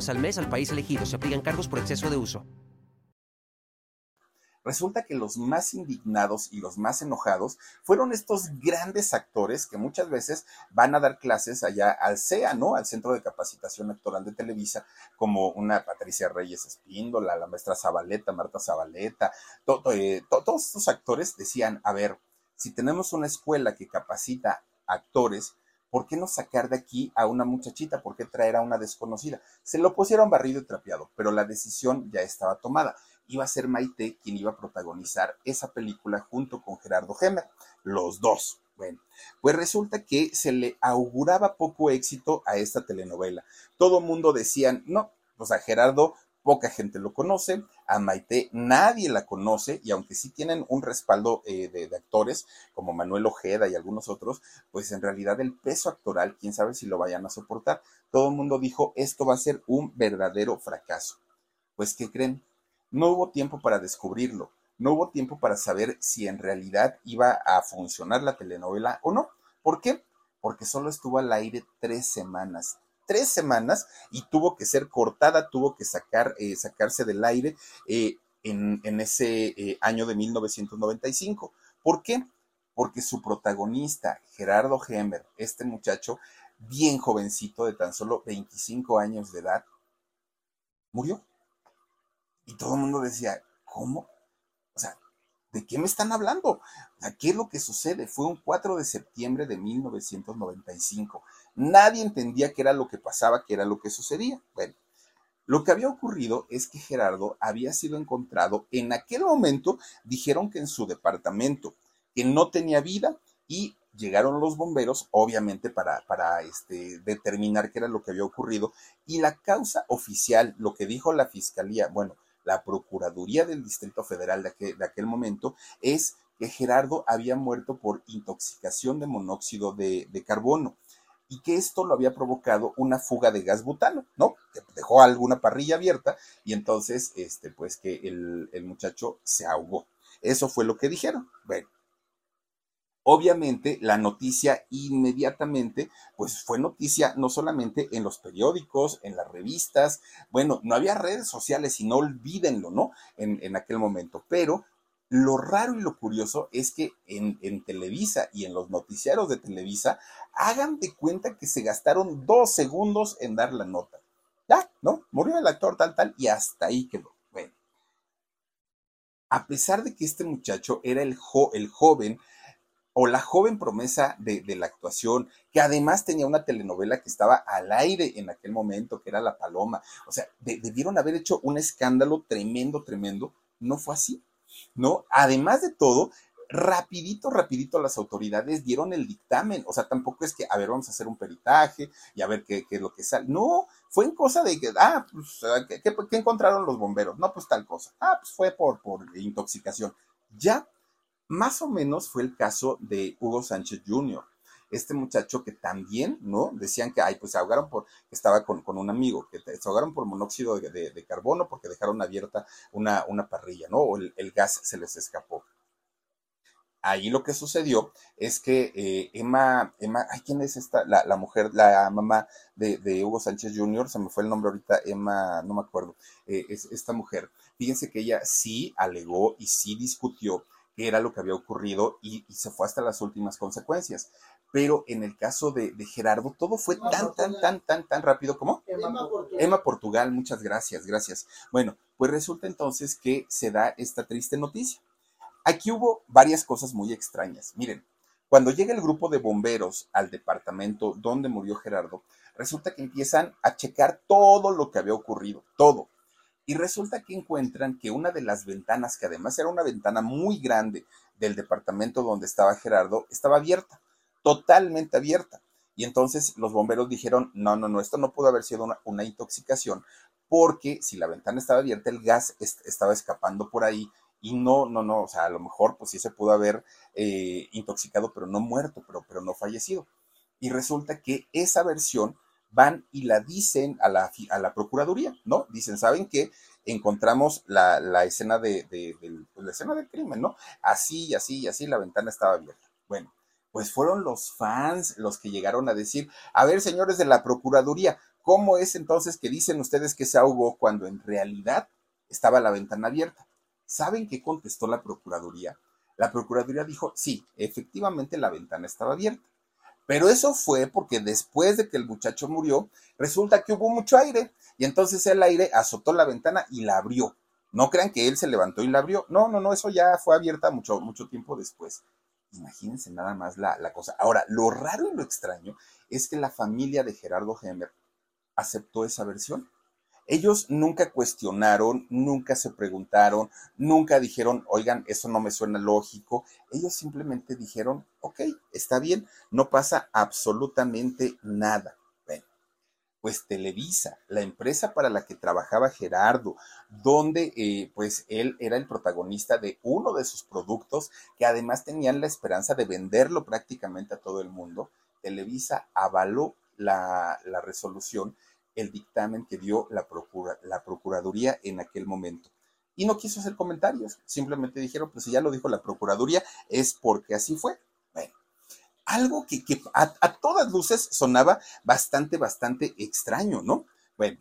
al mes al país elegido. Se aplican cargos por exceso de uso. Resulta que los más indignados y los más enojados fueron estos grandes actores que muchas veces van a dar clases allá al CEA, ¿no? Al Centro de Capacitación Actoral de Televisa, como una Patricia Reyes Espíndola, la maestra Zabaleta, Marta Zabaleta, eh, todos estos actores decían, a ver, si tenemos una escuela que capacita actores, ¿por qué no sacar de aquí a una muchachita? ¿Por qué traer a una desconocida? Se lo pusieron barrido y trapeado, pero la decisión ya estaba tomada. Iba a ser Maite quien iba a protagonizar esa película junto con Gerardo Gemer, los dos. Bueno, pues resulta que se le auguraba poco éxito a esta telenovela. Todo mundo decían, no, pues a Gerardo poca gente lo conoce, a Maite nadie la conoce y aunque sí tienen un respaldo eh, de, actores como Manuel Ojeda y algunos otros, pues en realidad el peso actoral, quién sabe si lo vayan a soportar. Todo el mundo dijo, esto va a ser un verdadero fracaso. Pues, ¿qué creen? No hubo tiempo para descubrirlo, no hubo tiempo para saber si en realidad iba a funcionar la telenovela o no. ¿Por qué? porque solo estuvo al aire tres semanas. Tres semanas y tuvo que ser cortada, tuvo que sacar, eh, sacarse del aire eh, en, ese eh, año de 1995. ¿Por qué? Porque su protagonista, Gerardo Hemmer, este muchacho bien jovencito de tan solo 25 años de edad, murió. Y todo el mundo decía, ¿cómo? O sea, ¿de qué me están hablando? ¿qué es lo que sucede? Fue un 4 de septiembre de 1995. Nadie entendía qué era lo que pasaba, qué era lo que sucedía. Bueno, lo que había ocurrido es que Gerardo había sido encontrado en aquel momento, dijeron que en su departamento, que no tenía vida y llegaron los bomberos, obviamente, para, para este, determinar qué era lo que había ocurrido. Y la causa oficial, lo que dijo la fiscalía, bueno, la Procuraduría del Distrito Federal de aquel, momento, es que Gerardo había muerto por intoxicación de monóxido de, carbono y que esto lo había provocado una fuga de gas butano, ¿no? Dejó alguna parrilla abierta y entonces, este, pues que el, el muchacho se ahogó. Eso fue lo que dijeron. Bueno, Obviamente la noticia inmediatamente, pues fue noticia no solamente en los periódicos, en las revistas, bueno, no había redes sociales y no olvídenlo, ¿no? En, en aquel momento, pero lo raro y lo curioso es que en, en, Televisa y en los noticiarios de Televisa hagan de cuenta que se gastaron dos segundos en dar la nota. Ya, ¿no? Murió el actor tal, tal, y hasta ahí quedó. Bueno, a pesar de que este muchacho era el, el joven o la joven promesa de, la actuación, que además tenía una telenovela que estaba al aire en aquel momento, que era La Paloma. O sea, debieron haber hecho un escándalo tremendo, tremendo. No fue así, ¿no? Además de todo, rapidito, rapidito las autoridades dieron el dictamen. O sea, tampoco es que, a ver, vamos a hacer un peritaje y a ver qué, es lo que sale. No, fue en cosa de que, ah, pues, ¿qué, qué, encontraron los bomberos? No, pues tal cosa. Ah, pues fue por, por intoxicación. Ya más o menos fue el caso de Hugo Sánchez Jr., este muchacho que también, ¿no? Decían que, ay, pues se ahogaron por, estaba con, un amigo, que se ahogaron por monóxido de, carbono porque dejaron abierta una, una parrilla, ¿no? O el, gas se les escapó. Ahí lo que sucedió es que eh, Emma, Emma, ay, ¿quién es esta? La, mujer, la mamá de, Hugo Sánchez Jr., se me fue el nombre ahorita, Emma, no me acuerdo, eh, es esta mujer. Fíjense que ella sí alegó y sí discutió era lo que había ocurrido y, se fue hasta las últimas consecuencias. Pero en el caso de, Gerardo, todo fue tan, tan, tan, tan, tan rápido como Emma Portugal. Emma Portugal, muchas gracias, gracias. Bueno, pues resulta entonces que se da esta triste noticia. Aquí hubo varias cosas muy extrañas. Miren, cuando llega el grupo de bomberos al departamento donde murió Gerardo, resulta que empiezan a checar todo lo que había ocurrido, todo y resulta que encuentran que una de las ventanas, que además era una ventana muy grande del departamento donde estaba Gerardo, estaba abierta, totalmente abierta. Y entonces los bomberos dijeron, no, no, no, esto no pudo haber sido una, intoxicación, porque si la ventana estaba abierta, el gas estaba escapando por ahí y no, no, no, o sea, a lo mejor pues sí se pudo haber eh, intoxicado, pero no muerto, pero, pero no fallecido. Y resulta que esa versión van y la dicen a la, a la Procuraduría, ¿no? Dicen, ¿saben qué? Encontramos la, la escena de, pues, la escena del crimen, ¿no? Así y así y así, la ventana estaba abierta. Bueno, pues fueron los fans los que llegaron a decir, a ver, señores de la Procuraduría, ¿cómo es entonces que dicen ustedes que se ahogó cuando en realidad estaba la ventana abierta? ¿Saben qué contestó la Procuraduría? La Procuraduría dijo, sí, efectivamente la ventana estaba abierta. Pero eso fue porque después de que el muchacho murió, resulta que hubo mucho aire y entonces el aire azotó la ventana y la abrió. No crean que él se levantó y la abrió. No, no, no, eso ya fue abierta mucho, mucho tiempo después. Imagínense nada más la, la cosa. Ahora, lo raro y lo extraño es que la familia de Gerardo Hemmer aceptó esa versión. Ellos nunca cuestionaron, nunca se preguntaron, nunca dijeron, oigan, eso no me suena lógico. Ellos simplemente dijeron, ok, está bien, no pasa absolutamente nada. Pues Televisa, la empresa para la que trabajaba Gerardo, donde eh, pues él era el protagonista de uno de sus productos que además tenían la esperanza de venderlo prácticamente a todo el mundo, Televisa avaló la, la resolución el dictamen que dio la, la Procuraduría en aquel momento. Y no quiso hacer comentarios, simplemente dijeron, pues si ya lo dijo la Procuraduría, es porque así fue. Bueno, algo que, a, a, todas luces sonaba bastante, bastante extraño, ¿no? Bueno,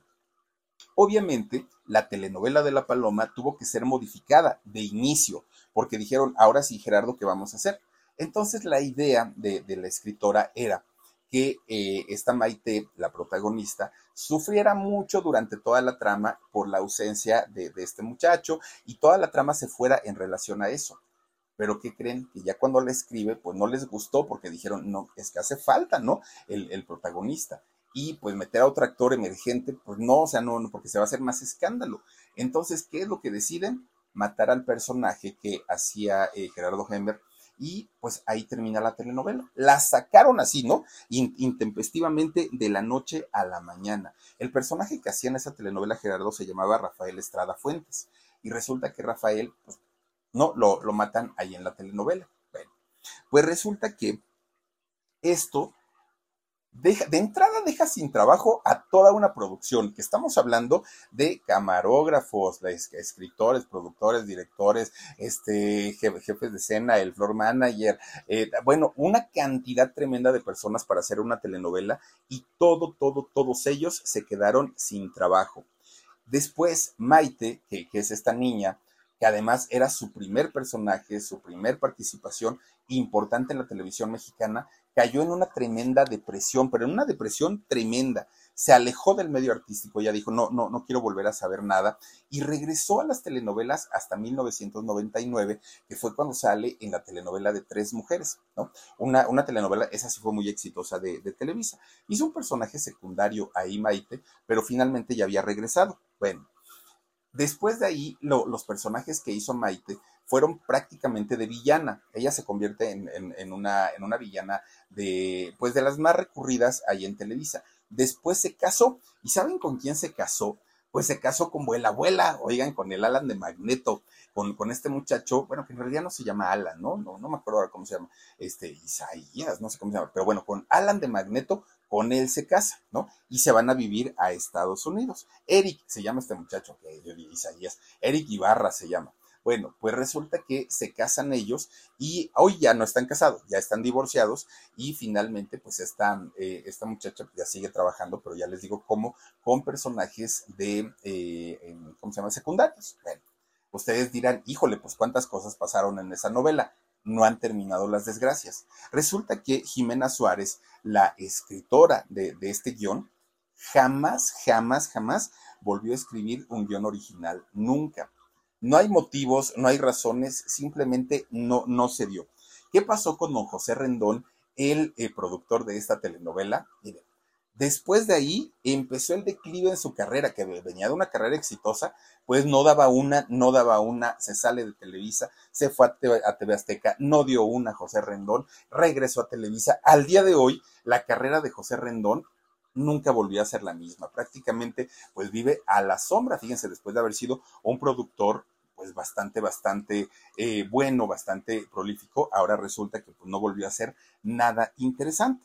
obviamente la telenovela de la Paloma tuvo que ser modificada de inicio, porque dijeron, ahora sí, Gerardo, ¿qué vamos a hacer? Entonces la idea de, la escritora era que eh, esta Maite, la protagonista, sufriera mucho durante toda la trama por la ausencia de, este muchacho y toda la trama se fuera en relación a eso. Pero ¿qué creen? Que ya cuando la escribe, pues no les gustó porque dijeron, no, es que hace falta, ¿no? El, el protagonista. Y pues meter a otro actor emergente, pues no, o sea, no, porque se va a hacer más escándalo. Entonces, ¿qué es lo que deciden? Matar al personaje que hacía eh, Gerardo Hemmer y pues ahí termina la telenovela. La sacaron así, ¿no? intempestivamente de la noche a la mañana. El personaje que hacía en esa telenovela Gerardo se llamaba Rafael Estrada Fuentes y resulta que Rafael, pues, no, lo, lo matan ahí en la telenovela. Bueno, pues resulta que esto de entrada deja sin trabajo a toda una producción, que estamos hablando de camarógrafos, escritores, productores, directores, este, jefes de escena, el floor manager, eh, bueno, una cantidad tremenda de personas para hacer una telenovela y todo, todo, todos ellos se quedaron sin trabajo. Después, Maite, que, que es esta niña, que además era su primer personaje, su primer participación importante en la televisión mexicana, cayó en una tremenda depresión, pero en una depresión tremenda. Se alejó del medio artístico, ya dijo, no, no, no quiero volver a saber nada, y regresó a las telenovelas hasta 1999, que fue cuando sale en la telenovela de Tres Mujeres, ¿no? Una, una telenovela, esa sí fue muy exitosa de, Televisa. Hizo un personaje secundario ahí, Maite, pero finalmente ya había regresado. Bueno, después de ahí, los personajes que hizo Maite fueron prácticamente de villana. Ella se convierte en, una, en una villana de, pues de las más recurridas ahí en Televisa. Después se casó. ¿Y saben con quién se casó? Pues se casó con la abuela, oigan, con el Alan de Magneto, con, con, este muchacho, bueno, que en realidad no se llama Alan, ¿no? No, no me acuerdo ahora cómo se llama, este, Isaías, no sé cómo se llama, pero bueno, con Alan de Magneto, con él se casa, ¿no? Y se van a vivir a Estados Unidos. Eric, se llama este muchacho, que yo digo Isaías, Eric Ibarra se llama. Bueno, pues resulta que se casan ellos y hoy ya no están casados, ya están divorciados y finalmente pues están, eh, esta muchacha ya sigue trabajando, pero ya les digo cómo, con personajes de, eh, ¿cómo se llama? Secundarios. Bueno, ustedes dirán, híjole, pues cuántas cosas pasaron en esa novela. No han terminado las desgracias. Resulta que Jimena Suárez, la escritora de, este guion, jamás, jamás, jamás volvió a escribir un guion original. Nunca. No hay motivos, no hay razones, simplemente no, no se dio. ¿Qué pasó con don José Rendón, el, eh, productor de esta telenovela? Después de ahí empezó el declive en su carrera, que venía de una carrera exitosa, pues no daba una, no daba una, se sale de Televisa, se fue a TV, a Azteca, no dio una José Rendón, regresó a Televisa. Al día de hoy, la carrera de José Rendón nunca volvió a ser la misma. Prácticamente, pues vive a la sombra, fíjense, después de haber sido un productor pues bastante, bastante eh, bueno, bastante prolífico, ahora resulta que pues, no volvió a ser nada interesante.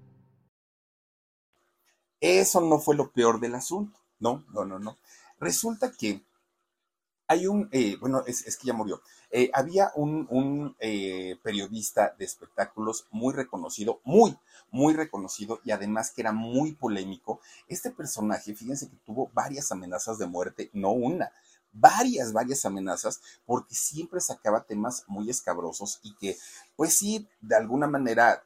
Eso no fue lo peor del asunto. No, no, no, no. Resulta que hay un, eh, bueno, es, que ya murió. Eh, había un, eh, periodista de espectáculos muy reconocido, muy, muy reconocido y además que era muy polémico. Este personaje, fíjense que tuvo varias amenazas de muerte, no una, varias, varias amenazas, porque siempre sacaba temas muy escabrosos y que, pues sí, de alguna manera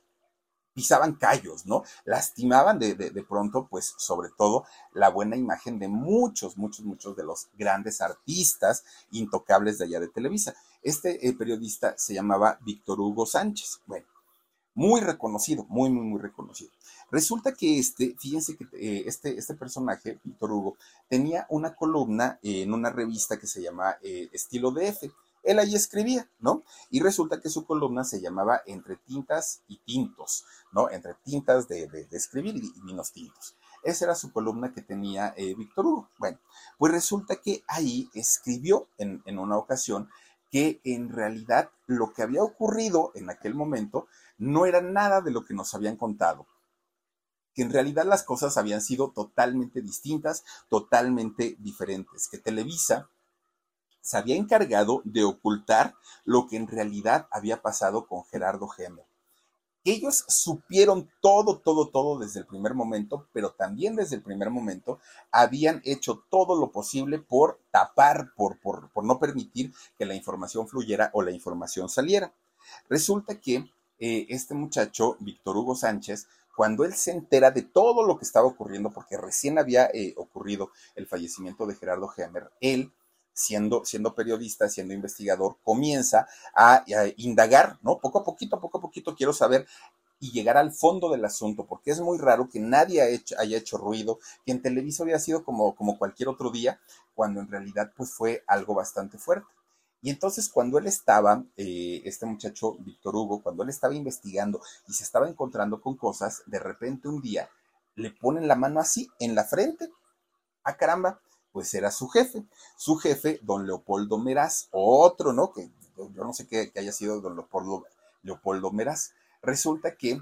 pisaban callos, ¿no? Lastimaban de, de, pronto, pues sobre todo la buena imagen de muchos, muchos, muchos de los grandes artistas intocables de allá de Televisa. Este eh, periodista se llamaba Víctor Hugo Sánchez. Bueno, muy reconocido, muy, muy, muy reconocido. Resulta que este, fíjense que eh, este, este personaje, Víctor Hugo, tenía una columna en una revista que se llama eh, Estilo DF él ahí escribía, ¿no? Y resulta que su columna se llamaba Entre tintas y tintos, ¿no? Entre tintas de, escribir y vinos tintos. Esa era su columna que tenía eh, Víctor Hugo. Bueno, pues resulta que ahí escribió en, en una ocasión que en realidad lo que había ocurrido en aquel momento no era nada de lo que nos habían contado que en realidad las cosas habían sido totalmente distintas, totalmente diferentes, que Televisa se había encargado de ocultar lo que en realidad había pasado con Gerardo Gemer. Ellos supieron todo, todo, todo desde el primer momento, pero también desde el primer momento habían hecho todo lo posible por tapar, por, por, por no permitir que la información fluyera o la información saliera. Resulta que eh, este muchacho, Víctor Hugo Sánchez, cuando él se entera de todo lo que estaba ocurriendo, porque recién había eh, ocurrido el fallecimiento de Gerardo Gemer, él, siendo, siendo periodista, siendo investigador, comienza a, indagar, ¿no? Poco a poquito, poco a poquito quiero saber y llegar al fondo del asunto, porque es muy raro que nadie haya hecho ruido, que en Televisa había sido como, como cualquier otro día, cuando en realidad pues fue algo bastante fuerte. Y entonces cuando él estaba, eh, este muchacho Víctor Hugo, cuando él estaba investigando y se estaba encontrando con cosas, de repente un día le ponen la mano así en la frente. ¡Ah, caramba! Pues era su jefe, su jefe, don Leopoldo Meraz, otro, ¿no? Que yo no sé qué, haya sido don Leopoldo, Leopoldo Meraz. Resulta que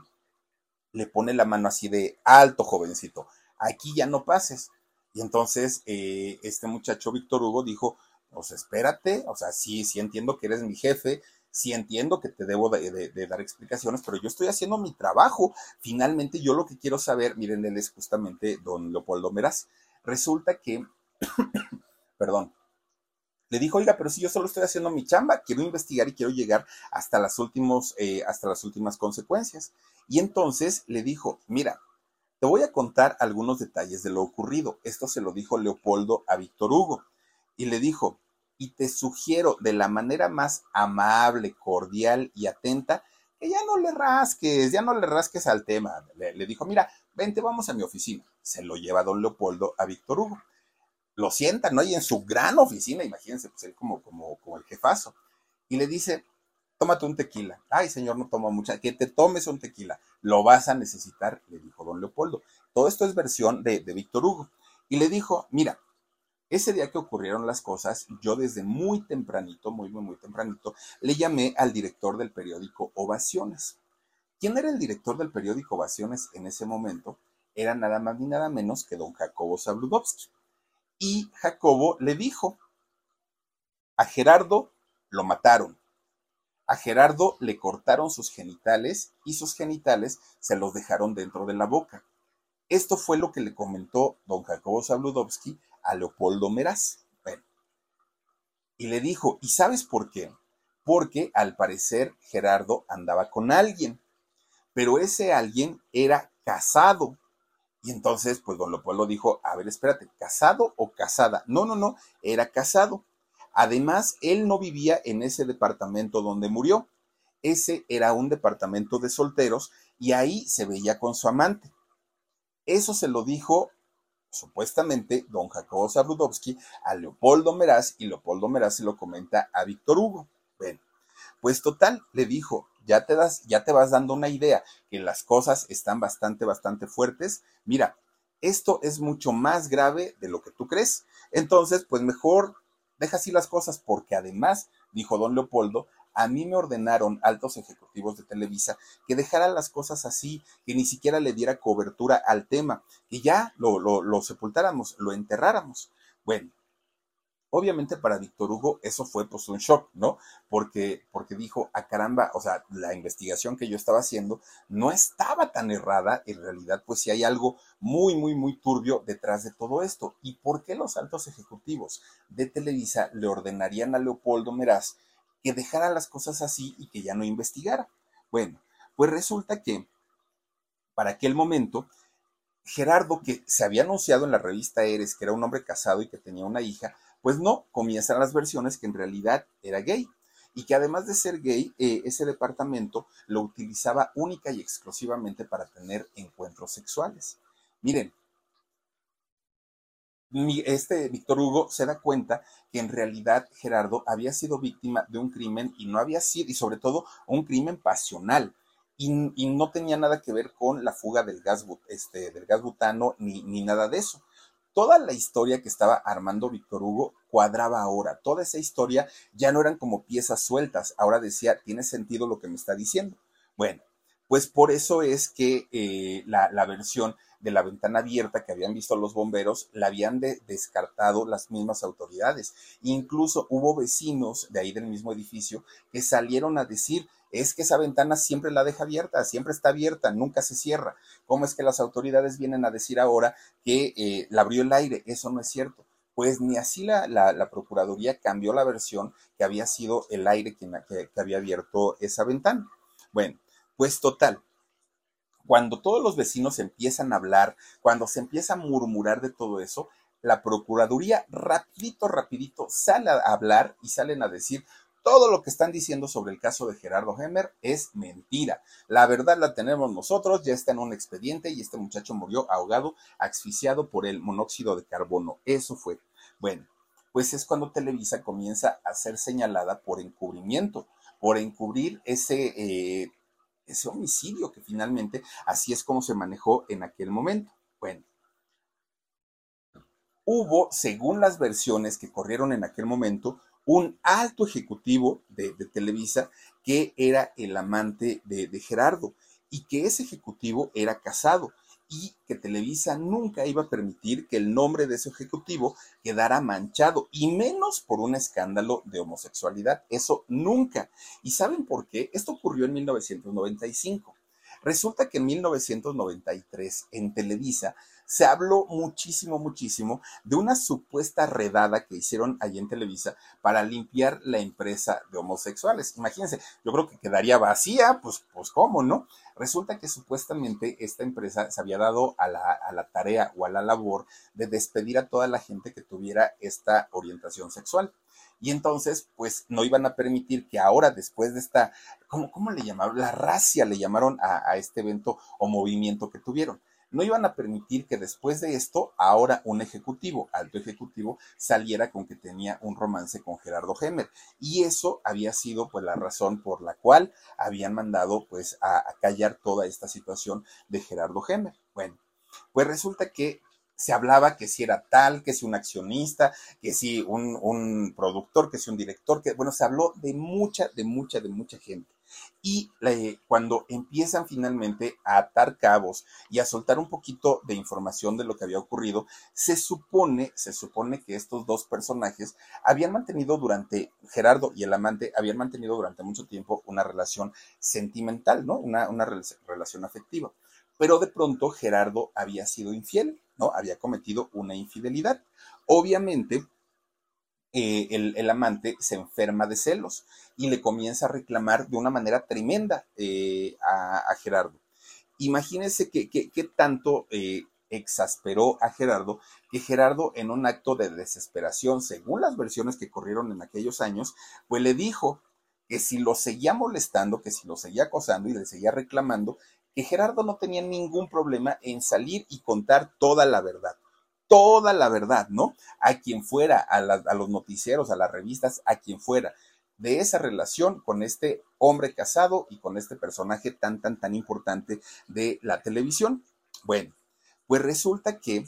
le pone la mano así de alto, jovencito, aquí ya no pases. Y entonces eh, este muchacho Víctor Hugo dijo, pues espérate, o sea, sí, sí entiendo que eres mi jefe, sí entiendo que te debo de, dar explicaciones, pero yo estoy haciendo mi trabajo. Finalmente, yo lo que quiero saber, miren, él es justamente don Leopoldo Meraz. Resulta que, perdón, le dijo, oiga, pero si yo solo estoy haciendo mi chamba, quiero investigar y quiero llegar hasta las, últimos, eh, hasta las últimas consecuencias. Y entonces le dijo, mira, te voy a contar algunos detalles de lo ocurrido. Esto se lo dijo Leopoldo a Víctor Hugo. Y le dijo, y te sugiero de la manera más amable, cordial y atenta que ya no le rasques, ya no le rasques al tema. Le, dijo, mira, vente, vamos a mi oficina. Se lo lleva don Leopoldo a Víctor Hugo. Lo sienta, ¿no? Y en su gran oficina, imagínense, pues él como, como, como el jefazo. Y le dice, tómate un tequila. Ay, señor, no toma mucha. Que te tomes un tequila. Lo vas a necesitar, le dijo don Leopoldo. Todo esto es versión de, de Víctor Hugo. Y le dijo, mira, ese día que ocurrieron las cosas, yo desde muy tempranito, muy, muy, muy tempranito, le llamé al director del periódico Ovaciones. ¿Quién era el director del periódico Ovaciones en ese momento? Era nada más ni nada menos que don Jacobo Zabludovsky. Y Jacobo le dijo, a Gerardo lo mataron. A Gerardo le cortaron sus genitales y sus genitales se los dejaron dentro de la boca. Esto fue lo que le comentó don Jacobo Zabludovsky a Leopoldo Meraz. Y le dijo, ¿y sabes por qué? Porque al parecer Gerardo andaba con alguien, pero ese alguien era casado. Y entonces, pues don Leopoldo dijo, a ver, espérate, ¿casado o casada? No, no, no, era casado. Además, él no vivía en ese departamento donde murió. Ese era un departamento de solteros y ahí se veía con su amante. Eso se lo dijo supuestamente don Jacobo Zabludovsky a Leopoldo Meraz y Leopoldo Meraz se lo comenta a Víctor Hugo. Bueno, pues total, le dijo, ya te das, ya te vas dando una idea que las cosas están bastante, bastante fuertes. Mira, esto es mucho más grave de lo que tú crees. Entonces, pues mejor deja así las cosas porque además, dijo don Leopoldo, a mí me ordenaron altos ejecutivos de Televisa que dejara las cosas así, que ni siquiera le diera cobertura al tema, que ya lo, lo, sepultáramos, lo enterráramos. Bueno, Obviamente para Víctor Hugo eso fue pues un shock, ¿no? Porque, porque dijo, a ah, caramba, o sea, la investigación que yo estaba haciendo no estaba tan errada, en realidad pues sí hay algo muy, muy, muy turbio detrás de todo esto. ¿Y por qué los altos ejecutivos de Televisa le ordenarían a Leopoldo Meraz que dejara las cosas así y que ya no investigara. Bueno, pues resulta que para aquel momento, Gerardo, que se había anunciado en la revista Eres que era un hombre casado y que tenía una hija, pues no, comienzan las versiones que en realidad era gay y que además de ser gay, eh, ese departamento lo utilizaba única y exclusivamente para tener encuentros sexuales. Miren, este Víctor Hugo se da cuenta que en realidad Gerardo había sido víctima de un crimen y no había sido, y sobre todo un crimen pasional. Y, no tenía nada que ver con la fuga del gas, este, del gas butano ni, ni nada de eso. Toda la historia que estaba armando Víctor Hugo cuadraba ahora. Toda esa historia ya no eran como piezas sueltas. Ahora decía, tiene sentido lo que me está diciendo. Bueno, pues por eso es que eh, la, la versión de la ventana abierta que habían visto los bomberos la habían descartado las mismas autoridades. Incluso hubo vecinos de ahí del mismo edificio que salieron a decir, es que esa ventana siempre la deja abierta, siempre está abierta, nunca se cierra. ¿Cómo es que las autoridades vienen a decir ahora que eh, la abrió el aire? Eso no es cierto. Pues ni así la, la, Procuraduría cambió la versión que había sido el aire que, que había abierto esa ventana. Bueno, pues total, cuando todos los vecinos empiezan a hablar, cuando se empieza a murmurar de todo eso, la Procuraduría rapidito, rapidito sale a hablar y salen a decir, todo lo que están diciendo sobre el caso de Gerardo Hemmer es mentira. La verdad la tenemos nosotros, ya está en un expediente y este muchacho murió ahogado, asfixiado por el monóxido de carbono. Eso fue. Bueno, pues es cuando Televisa comienza a ser señalada por encubrimiento, por encubrir ese eh, ese homicidio que finalmente así es como se manejó en aquel momento. Bueno, hubo, según las versiones que corrieron en aquel momento, un alto ejecutivo de, Televisa que era el amante de, Gerardo y que ese ejecutivo era casado y que Televisa nunca iba a permitir que el nombre de ese ejecutivo quedara manchado, y menos por un escándalo de homosexualidad. Eso nunca. ¿Y saben por qué? Esto ocurrió en 1995. Resulta que en 1993 en Televisa se habló muchísimo, muchísimo de una supuesta redada que hicieron allí en Televisa para limpiar la empresa de homosexuales. Imagínense, yo creo que quedaría vacía, pues, pues cómo, ¿no? Resulta que supuestamente esta empresa se había dado a la, a la tarea o a la labor de despedir a toda la gente que tuviera esta orientación sexual. Y entonces, pues no iban a permitir que ahora, después de esta, ¿cómo, cómo le llamaron? La racia le llamaron a, a este evento o movimiento que tuvieron no iban a permitir que después de esto, ahora un ejecutivo, alto ejecutivo, saliera con que tenía un romance con Gerardo Hemer. Y eso había sido pues la razón por la cual habían mandado pues a, callar toda esta situación de Gerardo Hemer. Bueno, pues resulta que se hablaba que si era tal, que si un accionista, que si un, un productor, que si un director, que bueno, se habló de mucha, de mucha, de mucha gente. Y cuando empiezan finalmente a atar cabos y a soltar un poquito de información de lo que había ocurrido, se supone, se supone que estos dos personajes habían mantenido durante, Gerardo y el amante, habían mantenido durante mucho tiempo una relación sentimental, ¿no? Una, una relación afectiva. Pero de pronto Gerardo había sido infiel, ¿no? Había cometido una infidelidad. Obviamente, eh, el, amante se enferma de celos y le comienza a reclamar de una manera tremenda eh, a, Gerardo. Imagínense que, tanto eh, exasperó a Gerardo que Gerardo en un acto de desesperación, según las versiones que corrieron en aquellos años, pues le dijo que si lo seguía molestando, que si lo seguía acosando y le seguía reclamando, que Gerardo no tenía ningún problema en salir y contar toda la verdad toda la verdad, ¿no? A quien fuera, a, los noticieros, a las revistas, a quien fuera, de esa relación con este hombre casado y con este personaje tan, tan, tan importante de la televisión. Bueno, pues resulta que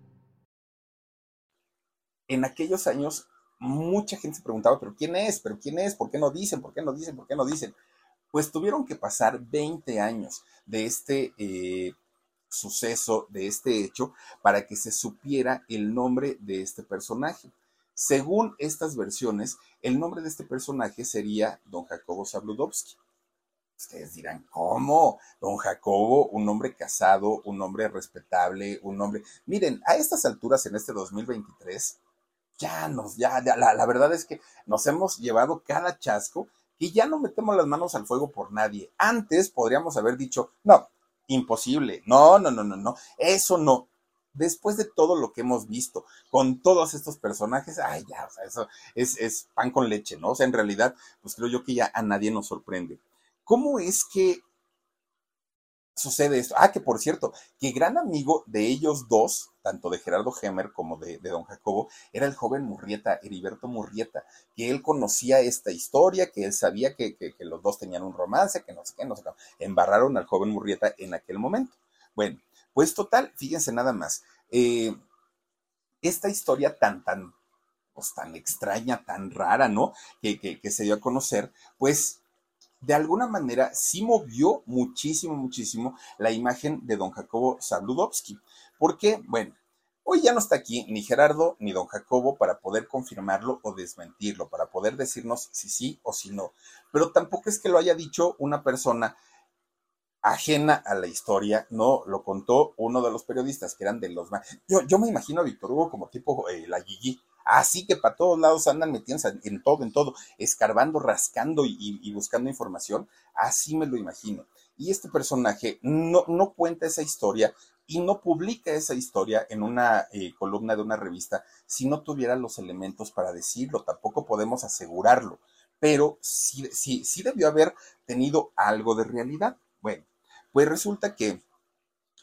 en aquellos años mucha gente se preguntaba, pero ¿quién es? ¿Pero quién es? ¿Por qué no dicen? ¿Por qué no dicen? ¿Por qué no dicen? Pues tuvieron que pasar 20 años de este eh, suceso, de este hecho, para que se supiera el nombre de este personaje. Según estas versiones, el nombre de este personaje sería don Jacobo Zabludovsky. Ustedes dirán, ¿cómo? Don Jacobo, un hombre casado, un hombre respetable, un hombre... Miren, a estas alturas, en este 2023, ya nos, ya, la, la verdad es que nos hemos llevado cada chasco y ya no metemos las manos al fuego por nadie. Antes podríamos haber dicho, no, imposible, no, no, no, no, no, eso no. Después de todo lo que hemos visto con todos estos personajes, ay, ya, o sea, eso es, es pan con leche, ¿no? O sea, en realidad, pues creo yo que ya a nadie nos sorprende. ¿Cómo es que sucede esto? Ah, que por cierto, que gran amigo de ellos dos, tanto de Gerardo Gemer como de, don Jacobo, era el joven Murrieta, Heriberto Murrieta, que él conocía esta historia, que él sabía que, los dos tenían un romance, que no sé qué, no sé qué. Embarraron al joven Murrieta en aquel momento. Bueno, pues total, fíjense nada más. Eh, esta historia tan, tan, pues tan extraña, tan rara, ¿no? Que, que se dio a conocer, pues de alguna manera sí movió muchísimo, muchísimo la imagen de don Jacobo Zabludovsky. Porque, bueno, hoy ya no está aquí ni Gerardo ni don Jacobo para poder confirmarlo o desmentirlo, para poder decirnos si sí o si no. Pero tampoco es que lo haya dicho una persona ajena a la historia, no, lo contó uno de los periodistas que eran de los más... Yo, yo me imagino a Víctor Hugo como tipo eh, la Gigi, Así que para todos lados andan metiéndose en todo, en todo, escarbando, rascando y, buscando información. Así me lo imagino. Y este personaje no, no cuenta esa historia y no publica esa historia en una eh, columna de una revista si no tuviera los elementos para decirlo. Tampoco podemos asegurarlo, pero sí, sí, debió haber tenido algo de realidad. Bueno, pues resulta que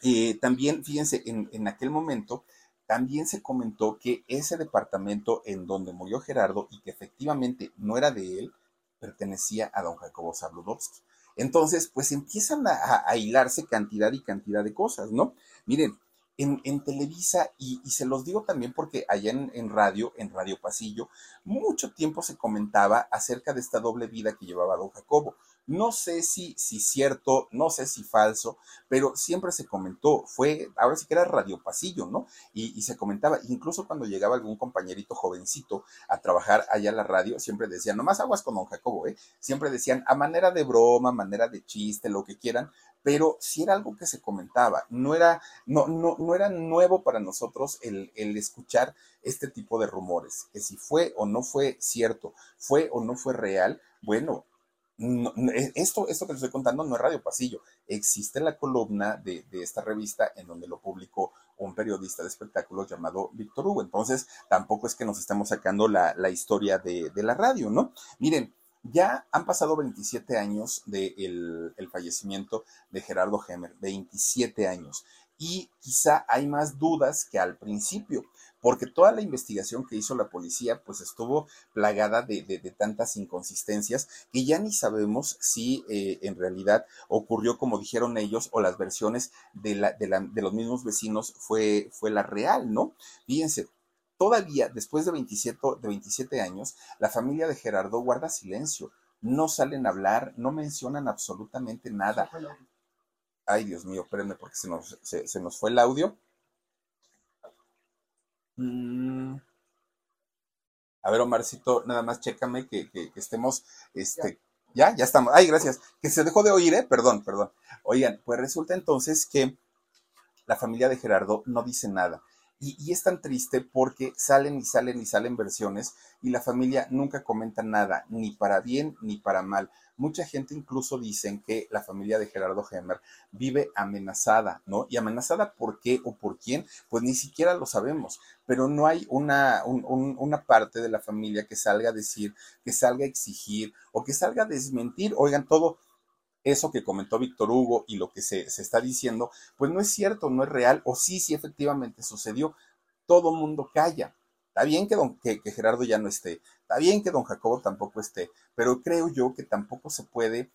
eh, también, fíjense, en, en aquel momento también se comentó que ese departamento en donde murió Gerardo y que efectivamente no era de él, pertenecía a don Jacobo Zabludovsky. Entonces, pues empiezan a, hilarse cantidad y cantidad de cosas, ¿no? Miren, en, Televisa, y, se los digo también porque allá en, en, radio, en Radio Pasillo, mucho tiempo se comentaba acerca de esta doble vida que llevaba don Jacobo. No sé si, si cierto, no sé si falso, pero siempre se comentó, fue, ahora sí que era radio pasillo, ¿no? Y, se comentaba, incluso cuando llegaba algún compañerito jovencito a trabajar allá en la radio, siempre decían, nomás aguas con don Jacobo, ¿eh? Siempre decían, a manera de broma, manera de chiste, lo que quieran, pero si era algo que se comentaba, no era, no, no, no era nuevo para nosotros el, el escuchar este tipo de rumores, que si fue o no fue cierto, fue o no fue real, bueno, e, esto, esto que les estoy contando no es Radio Pasillo. Existe la columna de, esta revista en donde lo publicó un periodista de espectáculos llamado Víctor Hugo. Entonces, tampoco es que nos estemos sacando la, historia de, la radio, ¿no? Miren, ya han pasado 27 años del el fallecimiento de Gerardo Hemer, 27 años. Y quizá hay más dudas que al principio porque toda la investigación que hizo la policía pues estuvo plagada de, tantas inconsistencias que ya ni sabemos si eh, en realidad ocurrió como dijeron ellos o las versiones de, la, de, los mismos vecinos fue, fue la real, ¿no? Fíjense, todavía después de 27, de 27 años, la familia de Gerardo guarda silencio, no salen a hablar, no mencionan absolutamente nada. Ay, Dios mío, espérenme porque se nos, se nos fue el audio. Mm. A ver, Omarcito, nada más chécame que, estemos, este, ya. ya, estamos. Ay, gracias. Que se dejó de oír, ¿eh? Perdón, perdón. Oigan, pues resulta entonces que la familia de Gerardo no dice nada. Y, es tan triste porque salen y salen y salen versiones y la familia nunca comenta nada, ni para bien ni para mal. Mucha gente incluso dicen que la familia de Gerardo Hemer vive amenazada, ¿no? Y amenazada por qué o por quién, pues ni siquiera lo sabemos, pero no hay una, una parte de la familia que salga a decir, que salga a exigir o que salga a desmentir, oigan, todo eso que comentó Víctor Hugo y lo que se, está diciendo, pues no es cierto, no es real, o sí, sí efectivamente sucedió. Todo mundo calla. Está bien que, don, que, que Gerardo ya no esté, está bien que don Jacobo tampoco esté, pero creo yo que tampoco se puede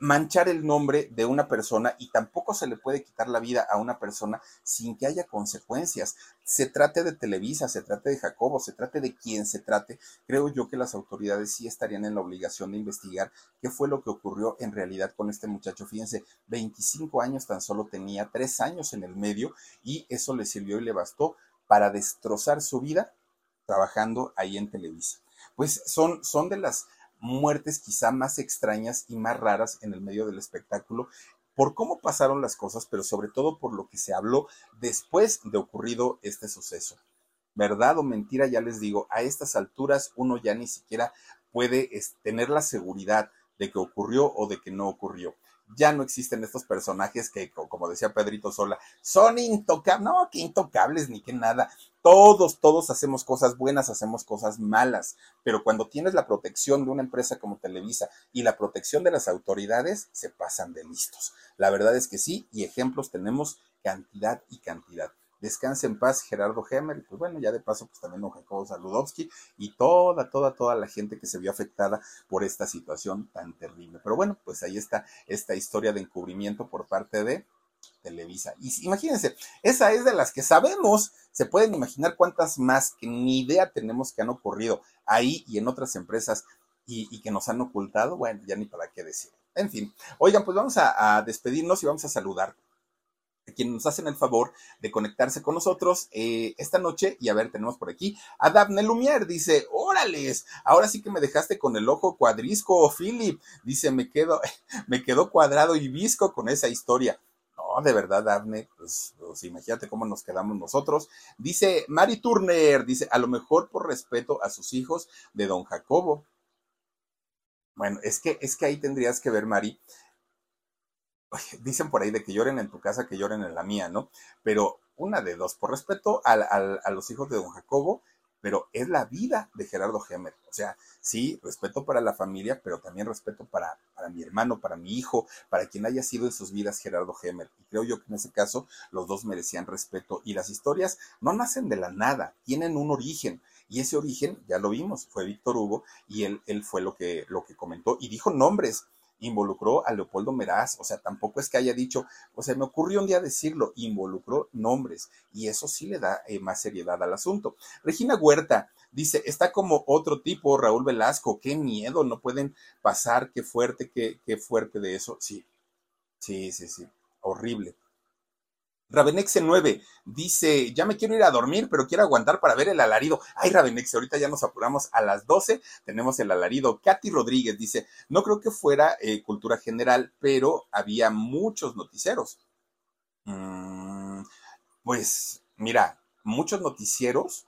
manchar el nombre de una persona y tampoco se le puede quitar la vida a una persona sin que haya consecuencias. Se trate de Televisa, se trate de Jacobo, se trate de quien se trate, creo yo que las autoridades sí estarían en la obligación de investigar qué fue lo que ocurrió en realidad con este muchacho. Fíjense, 25 años tan solo tenía, 3 años en el medio y eso le sirvió y le bastó para destrozar su vida trabajando ahí en Televisa. Pues son, son de las muertes quizá más extrañas y más raras en el medio del espectáculo por cómo pasaron las cosas, pero sobre todo por lo que se habló después de ocurrido este suceso. Verdad o mentira, ya les digo, a estas alturas uno ya ni siquiera puede tener la seguridad de que ocurrió o de que no ocurrió. Ya no existen estos personajes que, como decía Pedrito Sola, son intocables. No, que intocables ni que nada. Todos, todos hacemos cosas buenas, hacemos cosas malas. Pero cuando tienes la protección de una empresa como Televisa y la protección de las autoridades, se pasan de listos. La verdad es que sí, y ejemplos tenemos cantidad y cantidad. Descanse en paz Gerardo Hemer, y pues bueno, ya de paso, pues también don Jacobo Saludowski y toda, toda, toda la gente que se vio afectada por esta situación tan terrible. Pero bueno, pues ahí está esta historia de encubrimiento por parte de Televisa. Y imagínense, esa es de las que sabemos, se pueden imaginar cuántas más que ni idea tenemos que han ocurrido ahí y en otras empresas y, que nos han ocultado, bueno, ya ni para qué decir. En fin, oigan, pues vamos a despedirnos y vamos a saludar quienes nos hacen el favor de conectarse con nosotros eh, esta noche. Y a ver, tenemos por aquí a Daphne Lumière, dice, órales, ahora sí que me dejaste con el ojo cuadrisco, Philip. Dice, me quedo, me quedó cuadrado y visco con esa historia. No, de verdad, Daphne, pues, pues, imagínate cómo nos quedamos nosotros. Dice Mari Turner, dice, a lo mejor por respeto a sus hijos de don Jacobo. Bueno, es que, es que ahí tendrías que ver, Mari, dicen por ahí de que lloren en tu casa, que lloren en la mía, ¿no? Pero una de dos, por respeto a los hijos de don Jacobo, pero es la vida de Gerardo Gemer. O sea, sí, respeto para la familia, pero también respeto para, para mi hermano, para mi hijo, para quien haya sido en sus vidas Gerardo Gemer. Y creo yo que en ese caso los dos merecían respeto. Y las historias no nacen de la nada, tienen un origen. Y ese origen, ya lo vimos, fue Víctor Hugo y él, él fue lo que, lo que comentó y dijo nombres involucró a Leopoldo Meraz, o sea, tampoco es que haya dicho, o sea, me ocurrió un día decirlo, involucró nombres y eso sí le da eh, más seriedad al asunto. Regina Huerta dice, está como otro tipo, Raúl Velasco, qué miedo, no pueden pasar, qué fuerte, qué, qué fuerte de eso, sí, sí, sí, sí, horrible. Ravenexe 9 dice, ya me quiero ir a dormir, pero quiero aguantar para ver el alarido. Ay, Ravenexe, ahorita ya nos apuramos a las 12, tenemos el alarido. Katy Rodríguez dice, no creo que fuera eh, cultura general, pero había muchos noticieros. Mm, pues, mira, muchos noticieros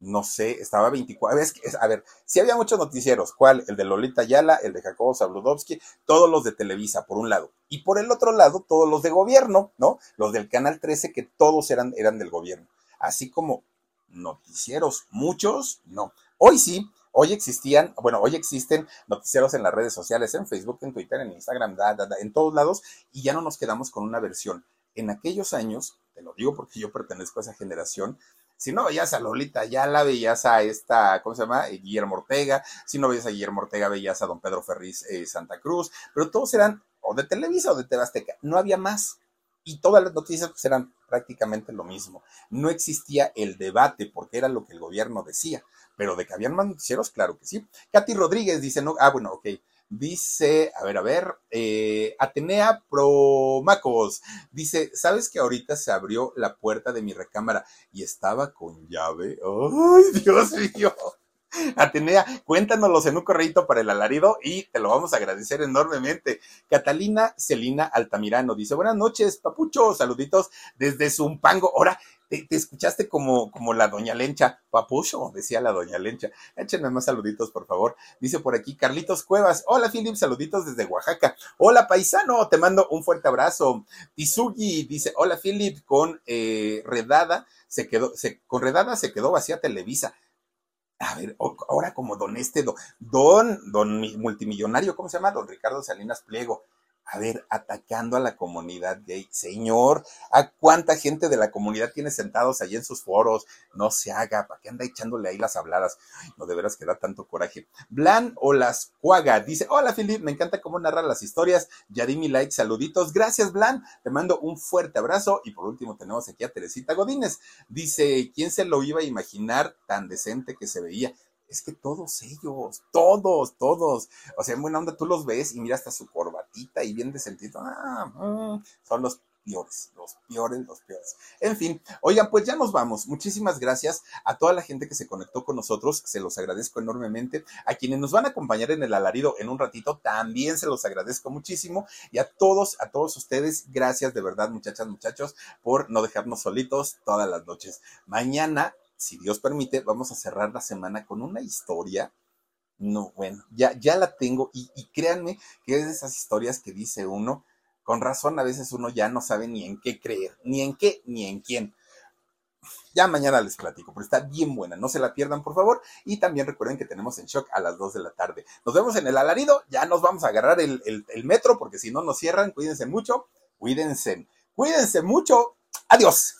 no sé, estaba 24. A ver, si había muchos noticieros. ¿Cuál? El de Lolita Ayala, el de Jacobo Zabludovsky, todos los de Televisa, por un lado. Y por el otro lado, todos los de gobierno, ¿no? Los del Canal 13, que todos eran, eran del gobierno. Así como noticieros, muchos, no. Hoy sí, hoy existían, bueno, hoy existen noticieros en las redes sociales, en Facebook, en Twitter, en Instagram, en todos lados, y ya no nos quedamos con una versión. En aquellos años, te lo digo porque yo pertenezco a esa generación, si no veías a Lolita ya la veías a esta, ¿cómo se llama? Eh, Guillermo Ortega. Si no veías a Guillermo Ortega, veías a don Pedro Ferriz eh, Santa Cruz. Pero todos eran o de Televisa o de Tebasteca. No había más. Y todas las noticias pues, eran prácticamente lo mismo. No existía el debate porque era lo que el gobierno decía. Pero de que habían más noticieros, claro que sí. Katy Rodríguez dice, no, ah, bueno, ok. Dice, a ver, a ver, eh, Atenea Promacos. Dice, ¿sabes que ahorita se abrió la puerta de mi recámara y estaba con llave? ¡Ay, Dios mío! Atenea, cuéntanoslos en un correito para el alarido y te lo vamos a agradecer enormemente. Catalina Celina Altamirano dice, buenas noches, papucho, saluditos desde Zumpango. Ahora, te, escuchaste como, como la doña Lencha, papucho, decía la doña Lencha. Échenme más saluditos, por favor. Dice por aquí Carlitos Cuevas. Hola, Philip, saluditos desde Oaxaca. Hola, paisano, te mando un fuerte abrazo. Tizugi dice, hola, Philip, con eh, Redada se quedó, se, con Redada se quedó vacía Televisa. A ver, ahora como don este, don, don, don multimillonario, ¿cómo se llama? Don Ricardo Salinas Pliego a ver, atacando a la comunidad gay. Señor, ¿a cuánta gente de la comunidad tiene sentados allí en sus foros? No se haga, ¿para qué anda echándole ahí las habladas? no de veras que da tanto coraje. Blan o las Cuaga dice, hola Filip, me encanta cómo narra las historias. Ya di mi like, saluditos. Gracias, Blan. Te mando un fuerte abrazo. Y por último tenemos aquí a Teresita Godínez. Dice, ¿quién se lo iba a imaginar tan decente que se veía? Es que todos ellos, todos, todos, o sea, en buena onda tú los ves y mira hasta su corbatita y bien de sentido, ah, mm, son los peores, los peores, los peores. En fin, oigan, pues ya nos vamos. Muchísimas gracias a toda la gente que se conectó con nosotros, se los agradezco enormemente. A quienes nos van a acompañar en el alarido en un ratito, también se los agradezco muchísimo. Y a todos, a todos ustedes, gracias de verdad, muchachas, muchachos, por no dejarnos solitos todas las noches. Mañana, si Dios permite, vamos a cerrar la semana con una historia no, bueno, ya, ya la tengo y, créanme que es de esas historias que dice uno, con razón a veces uno ya no sabe ni en qué creer, ni en qué, ni en quién. Ya mañana les platico, pero está bien buena, no se la pierdan por favor. Y también recuerden que tenemos en shock a las 2 de la tarde. Nos vemos en el alarido, ya nos vamos a agarrar el, el, el metro porque si no nos cierran, cuídense mucho, cuídense, cuídense mucho, adiós.